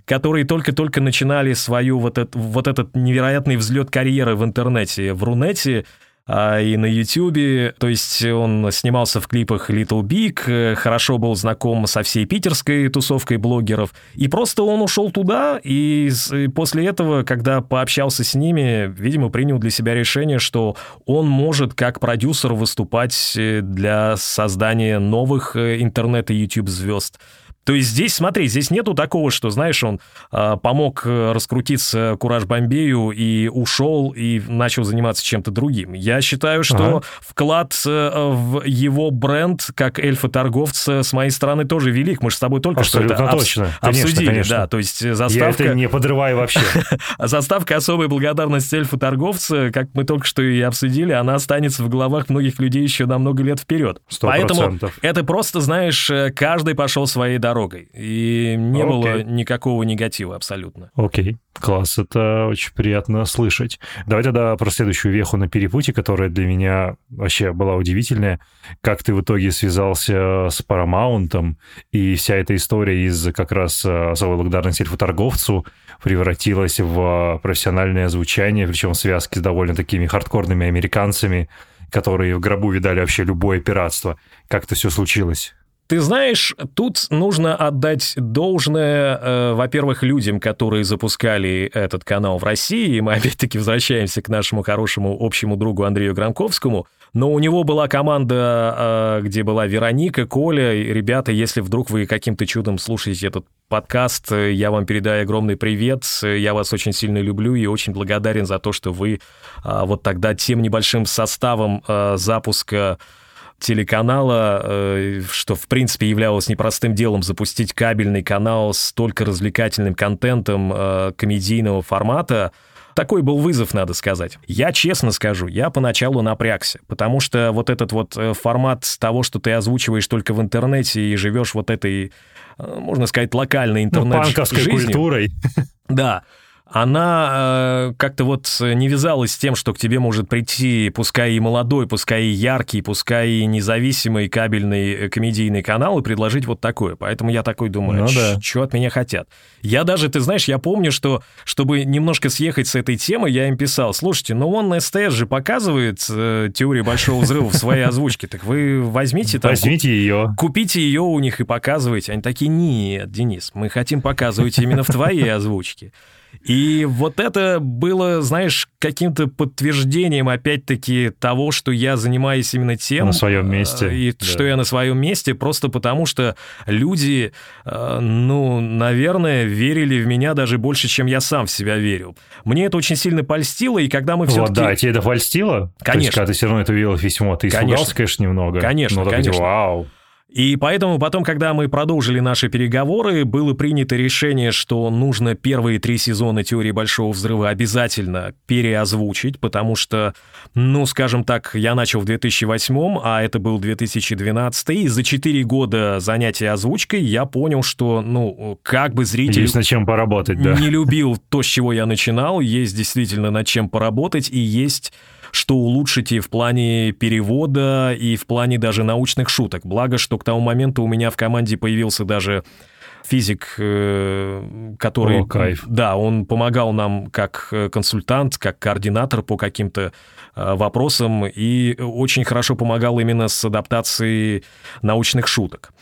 которые, только-только начинали свою вот, это- вот этот невероятный взлет карьеры в интернете, в Рунете, а, и на Ютубе. То есть он снимался в клипах Little Big, э, хорошо был знаком со всей питерской тусовкой блогеров. И просто он ушел туда, и после этого, когда пообщался с ними, видимо, принял для себя решение, что он может как продюсер выступать э, для создания новых э, интернет- и YouTube-звезд. То есть здесь, смотри, здесь нету такого, что, знаешь, он а, помог э, раскрутиться Кураж Бомбею и ушел и начал заниматься чем-то другим. Я считаю, что Ага. вклад э, в его бренд как эльфа-торговца с моей стороны тоже велик. Мы же с тобой только что это Абсолютно обс- точно. Конечно, обсудили. конечно. Да, то есть э, Я заставка... это не подрываю вообще. [LAUGHS] Заставка «Особая благодарность эльфу-торговца», как мы только что и обсудили, она останется в головах многих людей еще на много лет вперед. Сто Поэтому процентов. это просто, знаешь, э, каждый пошел своей дорогой. И не Окей. было никакого негатива абсолютно. Окей, класс, это очень приятно слышать. Давай тогда про следующую веху на перепутье, которая для меня вообще была удивительная. Как ты в итоге связался с Paramount, и вся эта история из как раз э, особой благодарности эльфу-торговцу превратилась в профессиональное звучание, причем в связке с довольно такими хардкорными американцами, которые в гробу видали вообще любое пиратство. Как это все случилось? Ты знаешь, тут нужно отдать должное, э, во-первых, людям, которые запускали этот канал в России, и мы [LAUGHS] опять-таки возвращаемся к нашему хорошему общему другу Андрею Гранковскому, но у него была команда, э, где была Вероника, Коля, и ребята, если вдруг вы каким-то чудом слушаете этот подкаст, э, я вам передаю огромный привет, э, я вас очень сильно люблю и очень благодарен за то, что вы а, вот тогда тем небольшим составом э, запуска телеканала, э, что, в принципе, являлось непростым делом запустить кабельный канал с только развлекательным контентом э, комедийного формата, такой был вызов, надо сказать. Я честно скажу, я поначалу напрягся, потому что вот этот вот э, формат того, что ты озвучиваешь только в интернете и живешь вот этой, можно сказать, локальной Ну, интернет-жизнью. панковской культурой. Да. Она э, как-то вот не вязалась с тем, что к тебе может прийти, пускай и молодой, пускай и яркий, пускай и независимый кабельный э, комедийный канал и предложить вот такое. Поэтому я такой думаю, Ну да. что от меня хотят? Я даже, ты знаешь, я помню, что чтобы немножко съехать с этой темы, я им писал, слушайте, ну он на СТС же показывает э, теорию Большого Взрыва в своей озвучке, так вы возьмите там... Возьмите ее. Купите ее у них и показывайте. Они такие, нет, Денис, мы хотим показывать именно в твоей озвучке. И вот это было, знаешь, каким-то подтверждением, опять-таки, того, что я занимаюсь именно тем... На своем месте, э, И да. что я на своем месте, просто потому что люди, э, ну, наверное, верили в меня даже больше, чем я сам в себя верил. Мне это очень сильно польстило, и когда мы Вот, все-таки... да, тебе это польстило? То есть, Конечно. когда ты все равно это увидел письмо, ты Конечно. испугался, конечно, немного. Конечно, но такой, конечно. Вау. И поэтому потом, когда мы продолжили наши переговоры, было принято решение, что нужно первые три сезона «Теории Большого Взрыва» обязательно переозвучить, потому что, ну, скажем так, я начал в 2008, а это был 2012, и за четыре года занятия озвучкой я понял, что, ну, как бы зритель Есть над чем поработать, да. не любил то, с чего я начинал, есть действительно над чем поработать, и есть что улучшить и в плане перевода, и в плане даже научных шуток. Благо, что к тому моменту у меня в команде появился даже физик, э, который... О, кайф. Да, он помогал нам как э, консультант, как координатор по каким-то э, вопросам, и очень хорошо помогал именно с адаптацией научных шуток.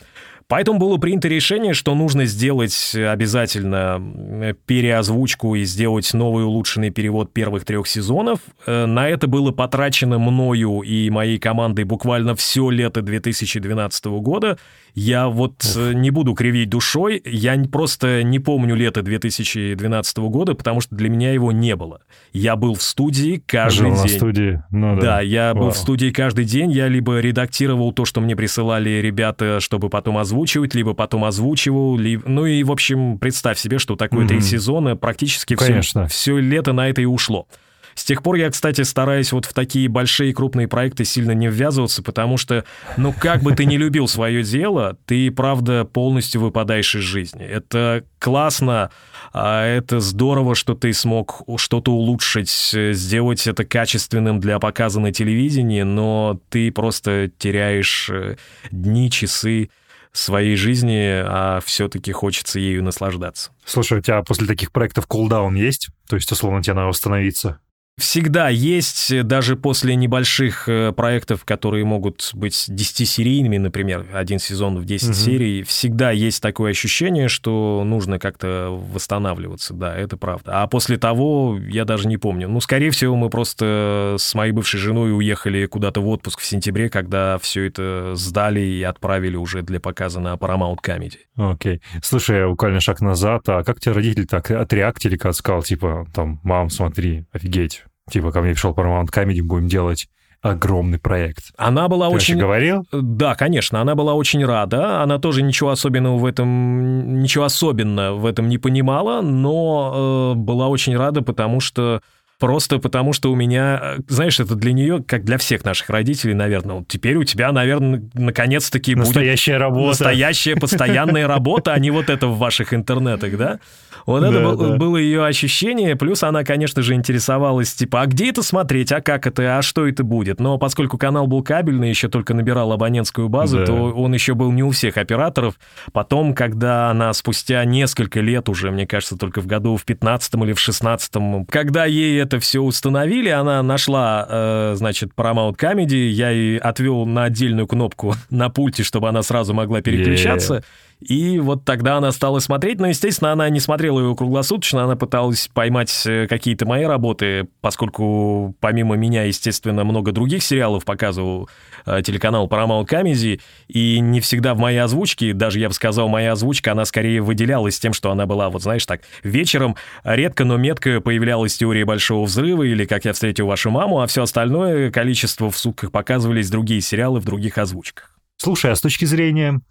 Поэтому было принято решение, что нужно сделать обязательно э, переозвучку и сделать новый улучшенный перевод первых трех сезонов. Э, На это было потрачено мною и моей командой буквально все лето 2012 года. Я вот э, не буду кривить душой, я просто не помню лето 2012 года, потому что для меня его не было. Я был в студии каждый Жил на день. студии. Ну, да. Да, я был Вау. в студии каждый день, я либо редактировал то, что мне присылали ребята, чтобы потом озвучивать, либо потом озвучивал, ли- ну и, в общем, представь себе, что такое три сезона, практически все, все лето на это и ушло. С тех пор я, кстати, стараюсь вот в такие большие крупные проекты сильно не ввязываться, потому что, ну, как бы ты не любил свое дело, ты, правда, полностью выпадаешь из жизни. Это классно, а это здорово, что ты смог что-то улучшить, сделать это качественным для показа на телевидении, но ты просто теряешь э, дни, часы своей жизни, а все-таки хочется ею наслаждаться. Слушай, у тебя после таких проектов кулдаун есть? То есть, условно, тебе надо восстановиться? Всегда есть, э, даже после небольших э, проектов, которые могут быть 10-серийными, например, один сезон в 10 Мгм. серий, всегда есть такое ощущение, что нужно как-то восстанавливаться, да, это правда. А после того я даже не помню. Ну, скорее всего, мы просто с моей бывшей женой уехали куда-то в отпуск в сентябре, когда все это сдали и отправили уже для показа на Paramount Comedy. Окей. Слушай, буквально шаг назад. А как тебе родители так отреактили, когда сказал, типа, там, мам, смотри, офигеть. Типа, ко мне пришел Paramount Comedy, будем делать огромный проект. Она была Ты очень... говорил? Да, конечно, она была очень рада. Она тоже ничего особенного в этом, ничего особенно в этом не понимала, но э, была очень рада, потому что Просто потому, что у меня, э, знаешь, это для нее, как для всех наших родителей, наверное, вот теперь у тебя, наверное, наконец-таки будет Настоящая работа. настоящая постоянная работа, а не вот это в ваших интернетах, да? Вот это Да, был- да. было ее ощущение, плюс она, конечно же, интересовалась, типа, а где это смотреть, а как это, а что это будет? Но поскольку канал был кабельный, еще только набирал абонентскую базу, Да. то он еще был не у всех операторов. Потом, когда она спустя несколько лет уже, мне кажется, только в году в 15 или в 16 когда ей это все установили, она нашла, э, значит, Paramount Comedy, я ей отвел на отдельную кнопку [LAUGHS] на пульте, чтобы она сразу могла переключаться. И вот тогда она стала смотреть, но, естественно, она не смотрела его круглосуточно, она пыталась поймать э, какие-то мои работы, поскольку помимо меня, естественно, много других сериалов показывал э, телеканал Paramount Comedy, и не всегда в моей озвучке, даже я бы сказал, моя озвучка, она скорее выделялась тем, что она была, вот знаешь, так, вечером редко, но метко появлялась теория Большого Взрыва или «Как я встретил вашу маму», а все остальное количество в сутках показывались другие сериалы в других озвучках. Слушай, а с точки зрения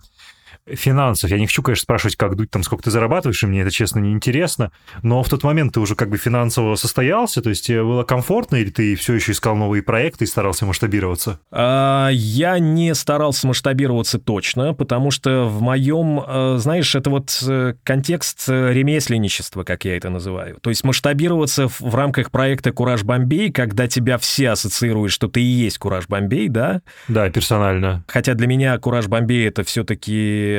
финансов. Я не хочу, конечно, спрашивать, как дуть там, сколько ты зарабатываешь, и мне это, честно, не интересно. Но в тот момент ты уже как бы финансово состоялся, то есть тебе было комфортно, или ты все еще искал новые проекты и старался масштабироваться? А, я не старался масштабироваться точно, потому что в моем, э, знаешь, это вот э, контекст э, ремесленничества, как я это называю. То есть масштабироваться в, в рамках проекта «Кураж Бомбей», когда тебя все ассоциируют, что ты и есть «Кураж Бомбей», да? Да, персонально. Хотя для меня «Кураж Бомбей» — это все-таки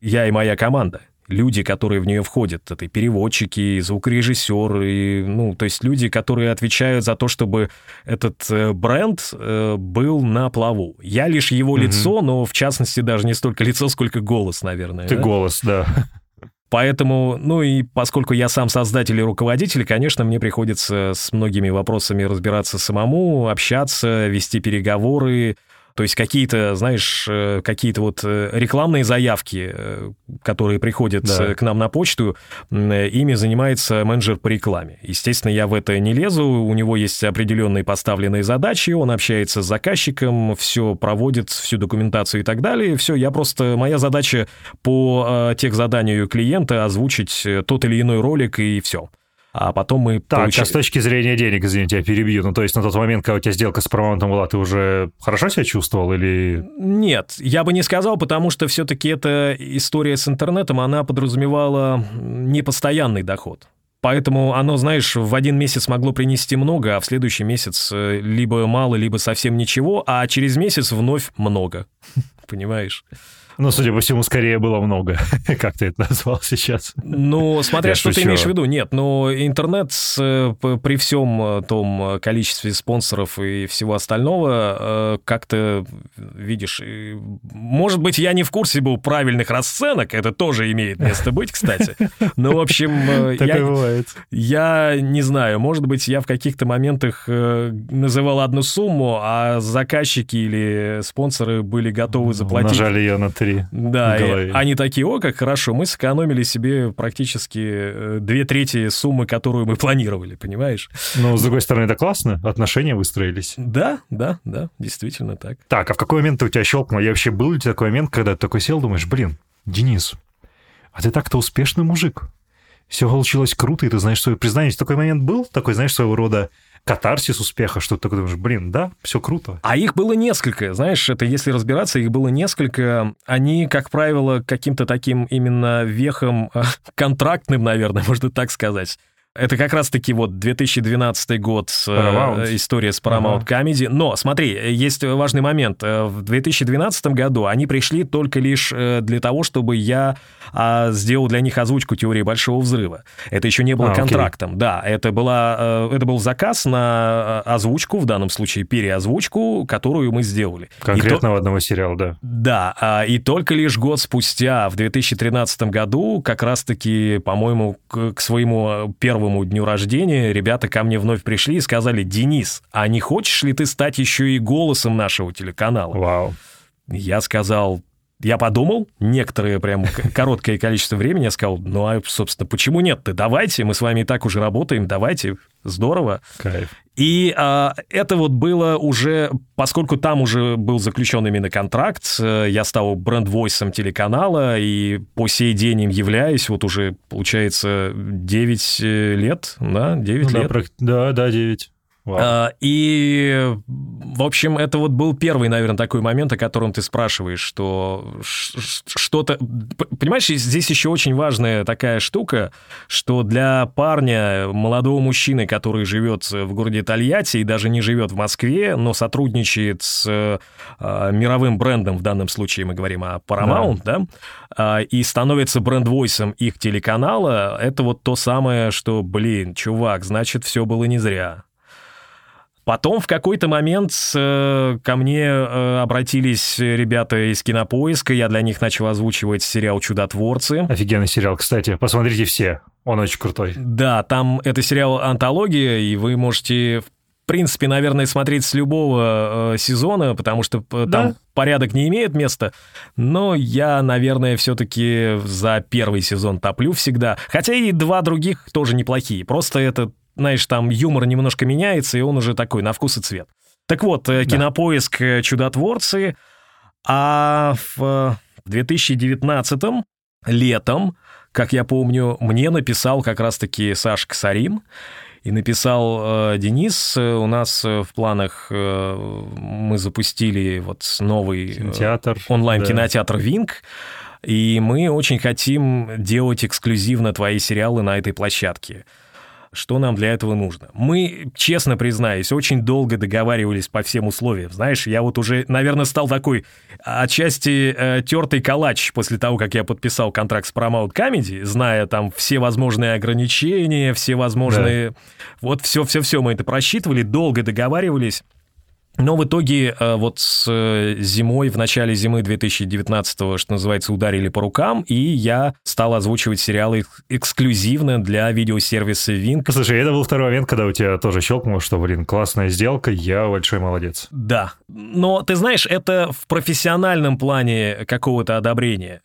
я и моя команда люди, которые в нее входят, это и переводчики, и звукорежиссеры, ну, то есть люди, которые отвечают за то, чтобы этот бренд был на плаву. Я лишь его угу. лицо, но в частности даже не столько лицо, сколько голос, наверное. Ты да? голос, да. Поэтому, ну и поскольку я сам создатель и руководитель, конечно, мне приходится с многими вопросами разбираться самому, общаться, вести переговоры, то есть какие-то, знаешь, э, какие-то вот э, рекламные заявки, э, которые приходят да. к нам на почту, ими занимается менеджер по рекламе. Естественно, я в это не лезу, у него есть определенные поставленные задачи, он общается с заказчиком, все проводит, всю документацию и так далее. Все, я просто, моя задача по тех заданию клиента озвучить тот или иной ролик и все а потом мы... Так, получили... а с точки зрения денег, извините, я перебью, ну то есть на тот момент, когда у тебя сделка с Paramount была, ты уже хорошо себя чувствовал или... Нет, я бы не сказал, потому что все-таки эта история с интернетом, она подразумевала непостоянный доход. Поэтому оно, знаешь, в один месяц могло принести много, а в следующий месяц э, либо мало, либо совсем ничего, а через месяц вновь много. [LAUGHS] Понимаешь? Ну, судя по всему, скорее было много, [LAUGHS] как ты это назвал сейчас. Ну, смотря Я что шучу. ты имеешь в виду. Нет, но интернет с э, при всем э, том э, количестве спонсоров и всего остального как-то, видишь, может быть, я не в курсе был правильных расценок, это тоже имеет место быть, кстати. [LAUGHS] Но, в общем, такое я, я не знаю, может быть, я в каких-то моментах называл одну сумму, а заказчики или спонсоры были готовы ну, заплатить... Нажали ее на ты внутри. Да, и они такие, о, как хорошо, мы сэкономили себе практически э, две трети суммы, которую мы планировали, понимаешь? Ну, с другой стороны, это классно, отношения выстроились. Да, да, да, действительно так. Так, а в какой момент у тебя щелкнуло? Я вообще был ли такой момент, когда ты такой сел, думаешь, блин, Денис, а ты так-то успешный мужик. Все получилось круто, и ты знаешь свое признание. Такой момент был, такой, знаешь, своего рода катарсис успеха, что ты такой думаешь, блин, да, все круто. А их было несколько, знаешь, это если разбираться, их было несколько. Они, как правило, каким-то таким именно вехом [LAUGHS] контрактным, наверное, можно так сказать это как раз-таки вот 2012 год, э, Paramount. история с Paramount ага. Comedy. Но смотри, есть важный момент. Э, в 2012 году они пришли только лишь э, для того, чтобы я а, сделал для них озвучку теории Большого Взрыва. Это еще не было а, контрактом. Окей. Да, это, была, это был заказ на озвучку, в данном случае переозвучку, которую мы сделали. Конкретного то... одного сериала, да. Да, а, и только лишь год спустя, в 2013 году, как раз-таки, по-моему, к, к своему первому первому дню рождения ребята ко мне вновь пришли и сказали, «Денис, а не хочешь ли ты стать еще и голосом нашего телеканала?» Вау. Я сказал, я подумал, некоторое прям [LAUGHS] короткое количество времени, я сказал, ну, а, собственно, почему нет-то? Давайте, мы с вами и так уже работаем, давайте, здорово. Кайф. И а, это вот было уже, поскольку там уже был заключен именно контракт, э, я стал бренд-войсом телеканала, и по сей день им являюсь, вот уже, получается, 9 э, лет, да, 9 ну, лет. Да, да, да, 9. А, и, в общем, это вот был первый, наверное, такой момент, о котором ты спрашиваешь, что что-то... Понимаешь, здесь еще очень важная такая штука, что для парня, молодого мужчины, который живет в городе Тольятти и даже не живет в Москве, но сотрудничает с э, мировым брендом, в данном случае мы говорим о Paramount, да, да э, и становится бренд-войсом их телеканала, это вот то самое, что, блин, чувак, значит, все было не зря. Потом в какой-то момент э, ко мне э, обратились ребята из Кинопоиска, я для них начал озвучивать сериал «Чудотворцы». Офигенный сериал, кстати, посмотрите все, он очень крутой. Да, там это сериал «Антология», и вы можете, в принципе, наверное, смотреть с любого э, сезона, потому что э, да? там порядок не имеет места, но я, наверное, все-таки за первый сезон топлю всегда. Хотя и два других тоже неплохие. Просто это знаешь, там юмор немножко меняется, и он уже такой на вкус и цвет. Так вот, э, да. кинопоиск э, «Чудотворцы», а в В 2019 летом, как я помню, мне написал как раз-таки Сашка Сарим, и написал э, Денис, э, у нас э, в планах э, мы запустили вот новый э, Кинотеатр, онлайн-кинотеатр Винк, и мы очень хотим делать эксклюзивно твои сериалы на этой площадке. Что нам для этого нужно? Мы, честно признаюсь, очень долго договаривались по всем условиям. Знаешь, я вот уже, наверное, стал такой отчасти э, тертый калач после того, как я подписал контракт с Paramount Comedy, зная там все возможные ограничения, все возможные... Да. Вот все-все-все мы это просчитывали, долго договаривались. Но в итоге э, вот с э, зимой, в начале зимы 2019-го, что называется, ударили по рукам, и я стал озвучивать сериалы эксклюзивно для видеосервиса Винк. Слушай, это был второй момент, когда у тебя тоже щелкнуло, что, блин, классная сделка, я большой молодец. Да. Но ты знаешь, это в профессиональном плане какого-то одобрения.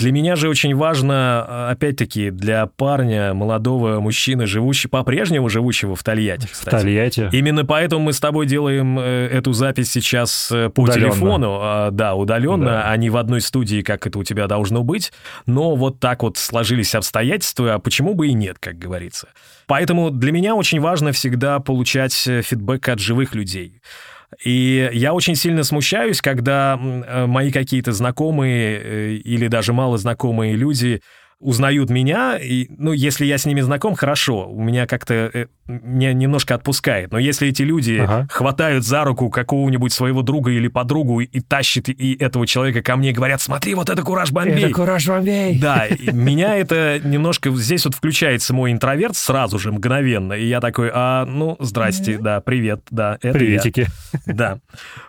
Для меня же очень важно, опять-таки, для парня, молодого мужчины, живущего, по-прежнему живущего в Тольятти, кстати. В Тольятти. Именно поэтому мы с тобой делаем э, эту запись сейчас э, по удаленно. телефону. А, да, удаленно, да. а не в одной студии, как это у тебя должно быть. Но вот так вот сложились обстоятельства, а почему бы и нет, как говорится. Поэтому для меня очень важно всегда получать э, фидбэк от живых людей. И я очень сильно смущаюсь, когда э, мои какие-то знакомые э, или даже малознакомые люди узнают меня, и, ну, если я с ними знаком, хорошо, у меня как-то э, меня немножко отпускает. Но если эти люди ага. хватают за руку какого-нибудь своего друга или подругу и, и тащат и этого человека ко мне и говорят, смотри, вот это Кураж Бомбей. Это Кураж Бомбей. Да, [LAUGHS] меня это немножко... Здесь вот включается мой интроверт сразу же, мгновенно. И я такой, а, ну, здрасте, да, привет, да, это Приветики. Я. Да.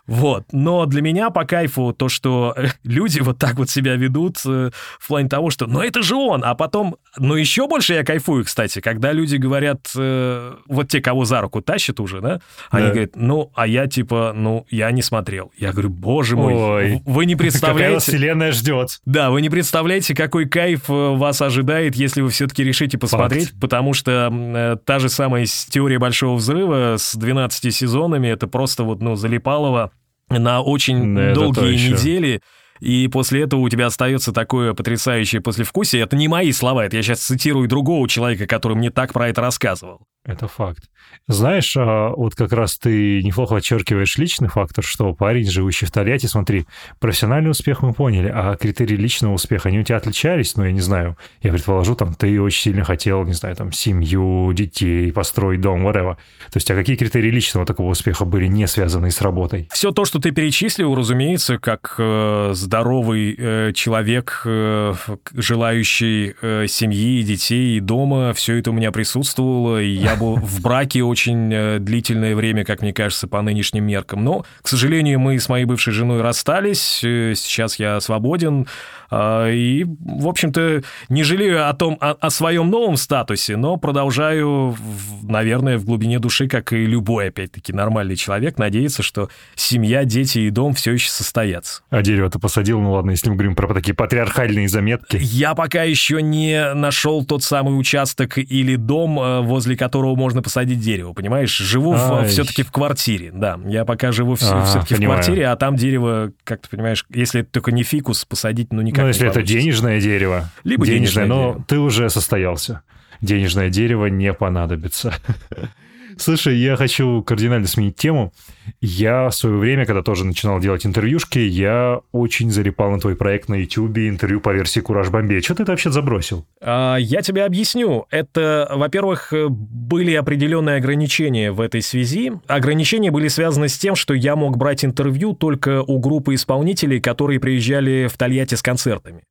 Вот. Но для меня по кайфу то, что люди вот так вот себя ведут э, в плане того, что, ну, это же он, а потом... Ну, еще больше я кайфую, кстати, когда люди говорят, э, вот те, кого за руку тащат уже, да, они да. говорят, ну, а я типа, ну, я не смотрел. Я говорю, боже мой, Ой, вы не [LAUGHS] представляете... Какая вселенная ждет. Да, вы не представляете, какой кайф э, вас ожидает, если вы все-таки решите посмотреть, Факт. потому что э, та же самая теория Большого Взрыва с 12 сезонами, это просто вот, ну, залипалово на очень да, долгие недели. И после этого у тебя остается такое потрясающее послевкусие. Это не мои слова, это я сейчас цитирую другого человека, который мне так про это рассказывал. Это факт. Знаешь, а, вот как раз ты неплохо подчеркиваешь личный фактор, что парень, живущий в Тольятти, смотри, профессиональный успех мы поняли, а критерии личного успеха, они у тебя отличались, но ну, я не знаю, я предположу, там, ты очень сильно хотел, не знаю, там, семью, детей, построить дом, whatever. То есть, а какие критерии личного такого успеха были не связаны с работой? Все то, что ты перечислил, разумеется, как э, здоровый э, человек, э, желающий э, семьи, детей дома, все это у меня присутствовало, и я я был в браке очень э, длительное время, как мне кажется, по нынешним меркам. Но, к сожалению, мы с моей бывшей женой расстались. Э, сейчас я свободен. А, и, в общем-то, не жалею о том, о, о своем новом статусе, но продолжаю, наверное, в глубине души, как и любой, опять-таки, нормальный человек, надеяться, что семья, дети и дом все еще состоятся. А дерево ты посадил? Ну ладно, если мы говорим про такие патриархальные заметки. Я пока еще не нашел тот самый участок или дом, э, возле которого можно посадить дерево, понимаешь? Живу в, все-таки в квартире, да. Я пока живу а, все-таки в квартире, а там дерево, как ты понимаешь, если только не фикус посадить, ну никак ну, если это денежное дерево. Либо денежное, денежное но дерево. ты уже состоялся. Денежное дерево не понадобится. [LAUGHS] Слушай, я хочу кардинально сменить тему. Я в свое время, когда тоже начинал делать интервьюшки, я очень залипал на твой проект на YouTube, интервью по версии Кураж Бомбей. Что ты это вообще забросил? А, я тебе объясню. Это, во-первых, были определенные ограничения в этой связи. Ограничения были связаны с тем, что я мог брать интервью только у группы исполнителей, которые приезжали в Тольятти с концертами.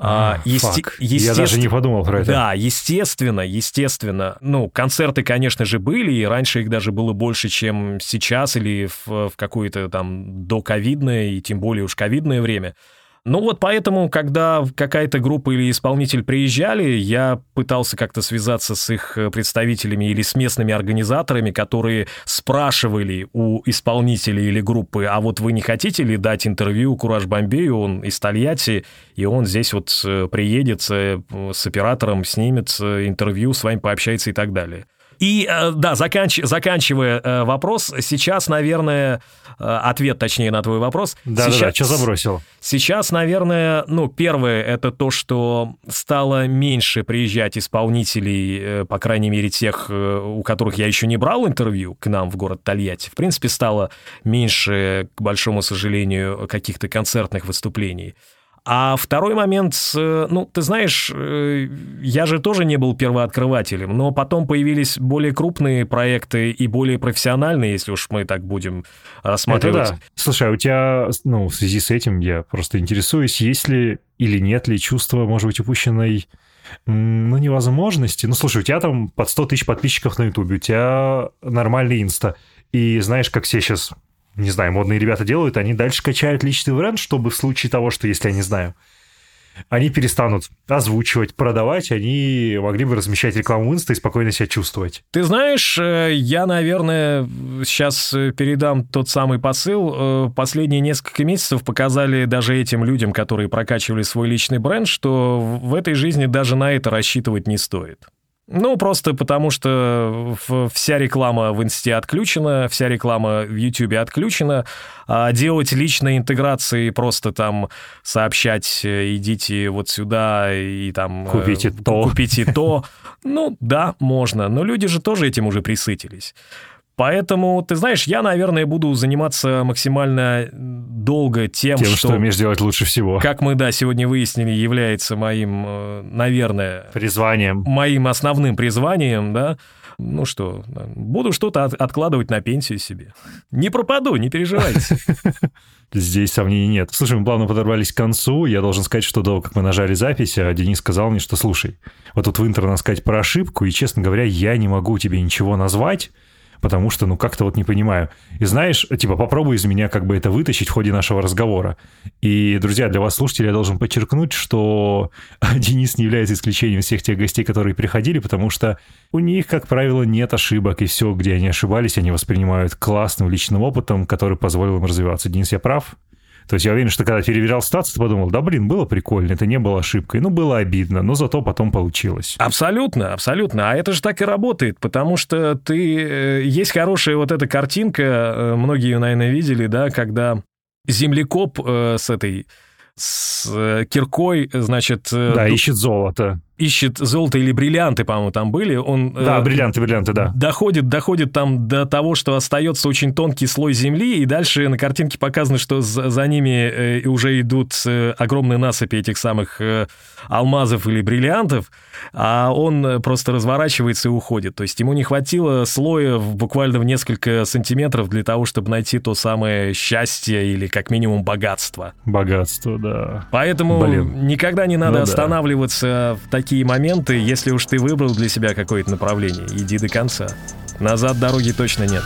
А, есте... Я даже не подумал про это. Да, естественно, естественно. Ну, концерты, конечно же, были, и раньше их даже было больше, чем сейчас или в, в какое-то там доковидное, и тем более уж ковидное время. Ну вот поэтому, когда какая-то группа или исполнитель приезжали, я пытался как-то связаться с их э, представителями или с местными организаторами, которые спрашивали у исполнителей или группы, а вот вы не хотите ли дать интервью Кураж Бомбею, он из Тольятти, и он здесь вот э, приедет э, с оператором, снимет интервью, с вами пообщается и так далее. И, э, да, заканч... заканчивая э, вопрос, сейчас, наверное, э, ответ, точнее, на твой вопрос. Да-да-да, сейчас... что забросил? Сейчас, наверное, ну, первое, это то, что стало меньше приезжать исполнителей, по крайней мере, тех, у которых я еще не брал интервью к нам в город Тольятти. В принципе, стало меньше, к большому сожалению, каких-то концертных выступлений. А второй момент, ну, ты знаешь, э, я же тоже не был первооткрывателем, но потом появились более крупные проекты и более профессиональные, если уж мы так будем рассматривать. Это да. Слушай, а у тебя, ну, в связи с этим я просто интересуюсь, есть ли или нет ли чувство, может быть, упущенной ну, невозможности. Ну, слушай, у тебя там под 100 тысяч подписчиков на Ютубе, у тебя нормальный инста. И знаешь, как все сейчас не знаю, модные ребята делают, они дальше качают личный бренд, чтобы в случае того, что, если я не знаю, они перестанут озвучивать, продавать, они могли бы размещать рекламу Инста и спокойно себя чувствовать. Ты знаешь, э, я, наверное, сейчас передам тот самый посыл. Э, последние несколько месяцев показали даже этим людям, которые прокачивали свой личный бренд, что в этой жизни даже на это рассчитывать не стоит. Ну, просто потому что вся реклама в Инсте отключена, вся реклама в Ютубе отключена, а делать личные интеграции, просто там сообщать, э, идите вот сюда и там... Э, купите то. Купите то. Ну, да, можно, но люди же тоже этим уже присытились. Поэтому, ты знаешь, я, наверное, буду заниматься максимально долго тем, тем что... что умеешь делать лучше всего. Как мы, да, сегодня выяснили, является моим, э, наверное... Призванием. Моим основным призванием, да. Ну что, буду что-то от, откладывать на пенсию себе. Не пропаду, не переживайте. [LAUGHS] Здесь сомнений нет. Слушай, мы плавно подорвались к концу. Я должен сказать, что до как мы нажали запись, а Денис сказал мне, что слушай, вот тут в интер надо сказать про ошибку, и, честно говоря, я не могу тебе ничего назвать, потому что, ну, как-то вот не понимаю. И знаешь, типа, попробуй из меня как бы это вытащить в ходе нашего разговора. И, друзья, для вас, слушателей, я должен подчеркнуть, что [LAUGHS] Денис не является исключением всех тех гостей, которые приходили, потому что у них, как правило, нет ошибок, и все, где они ошибались, они воспринимают классным личным опытом, который позволил им развиваться. Денис, я прав? То есть я уверен, что когда переверял статус, ты подумал, да блин, было прикольно, это не было ошибкой. Ну, было обидно, но зато потом получилось. Абсолютно, абсолютно. А это же так и работает, потому что ты... Э, есть хорошая вот эта картинка, э, многие ее, наверное, видели, да, когда землекоп э, с этой с киркой, значит... Да, ищет золото ищет золото или бриллианты, по-моему, там были. Он, да, э, бриллианты, бриллианты, да. Доходит, доходит там до того, что остается очень тонкий слой земли, и дальше на картинке показано, что за, за ними э, уже идут э, огромные насыпи этих самых э, алмазов или бриллиантов, а он просто разворачивается и уходит. То есть ему не хватило слоя буквально в несколько сантиметров для того, чтобы найти то самое счастье или как минимум богатство. Богатство, да. Поэтому Блин. никогда не надо ну, останавливаться да. в таких такие моменты, если уж ты выбрал для себя какое-то направление, иди до конца. Назад дороги точно нет.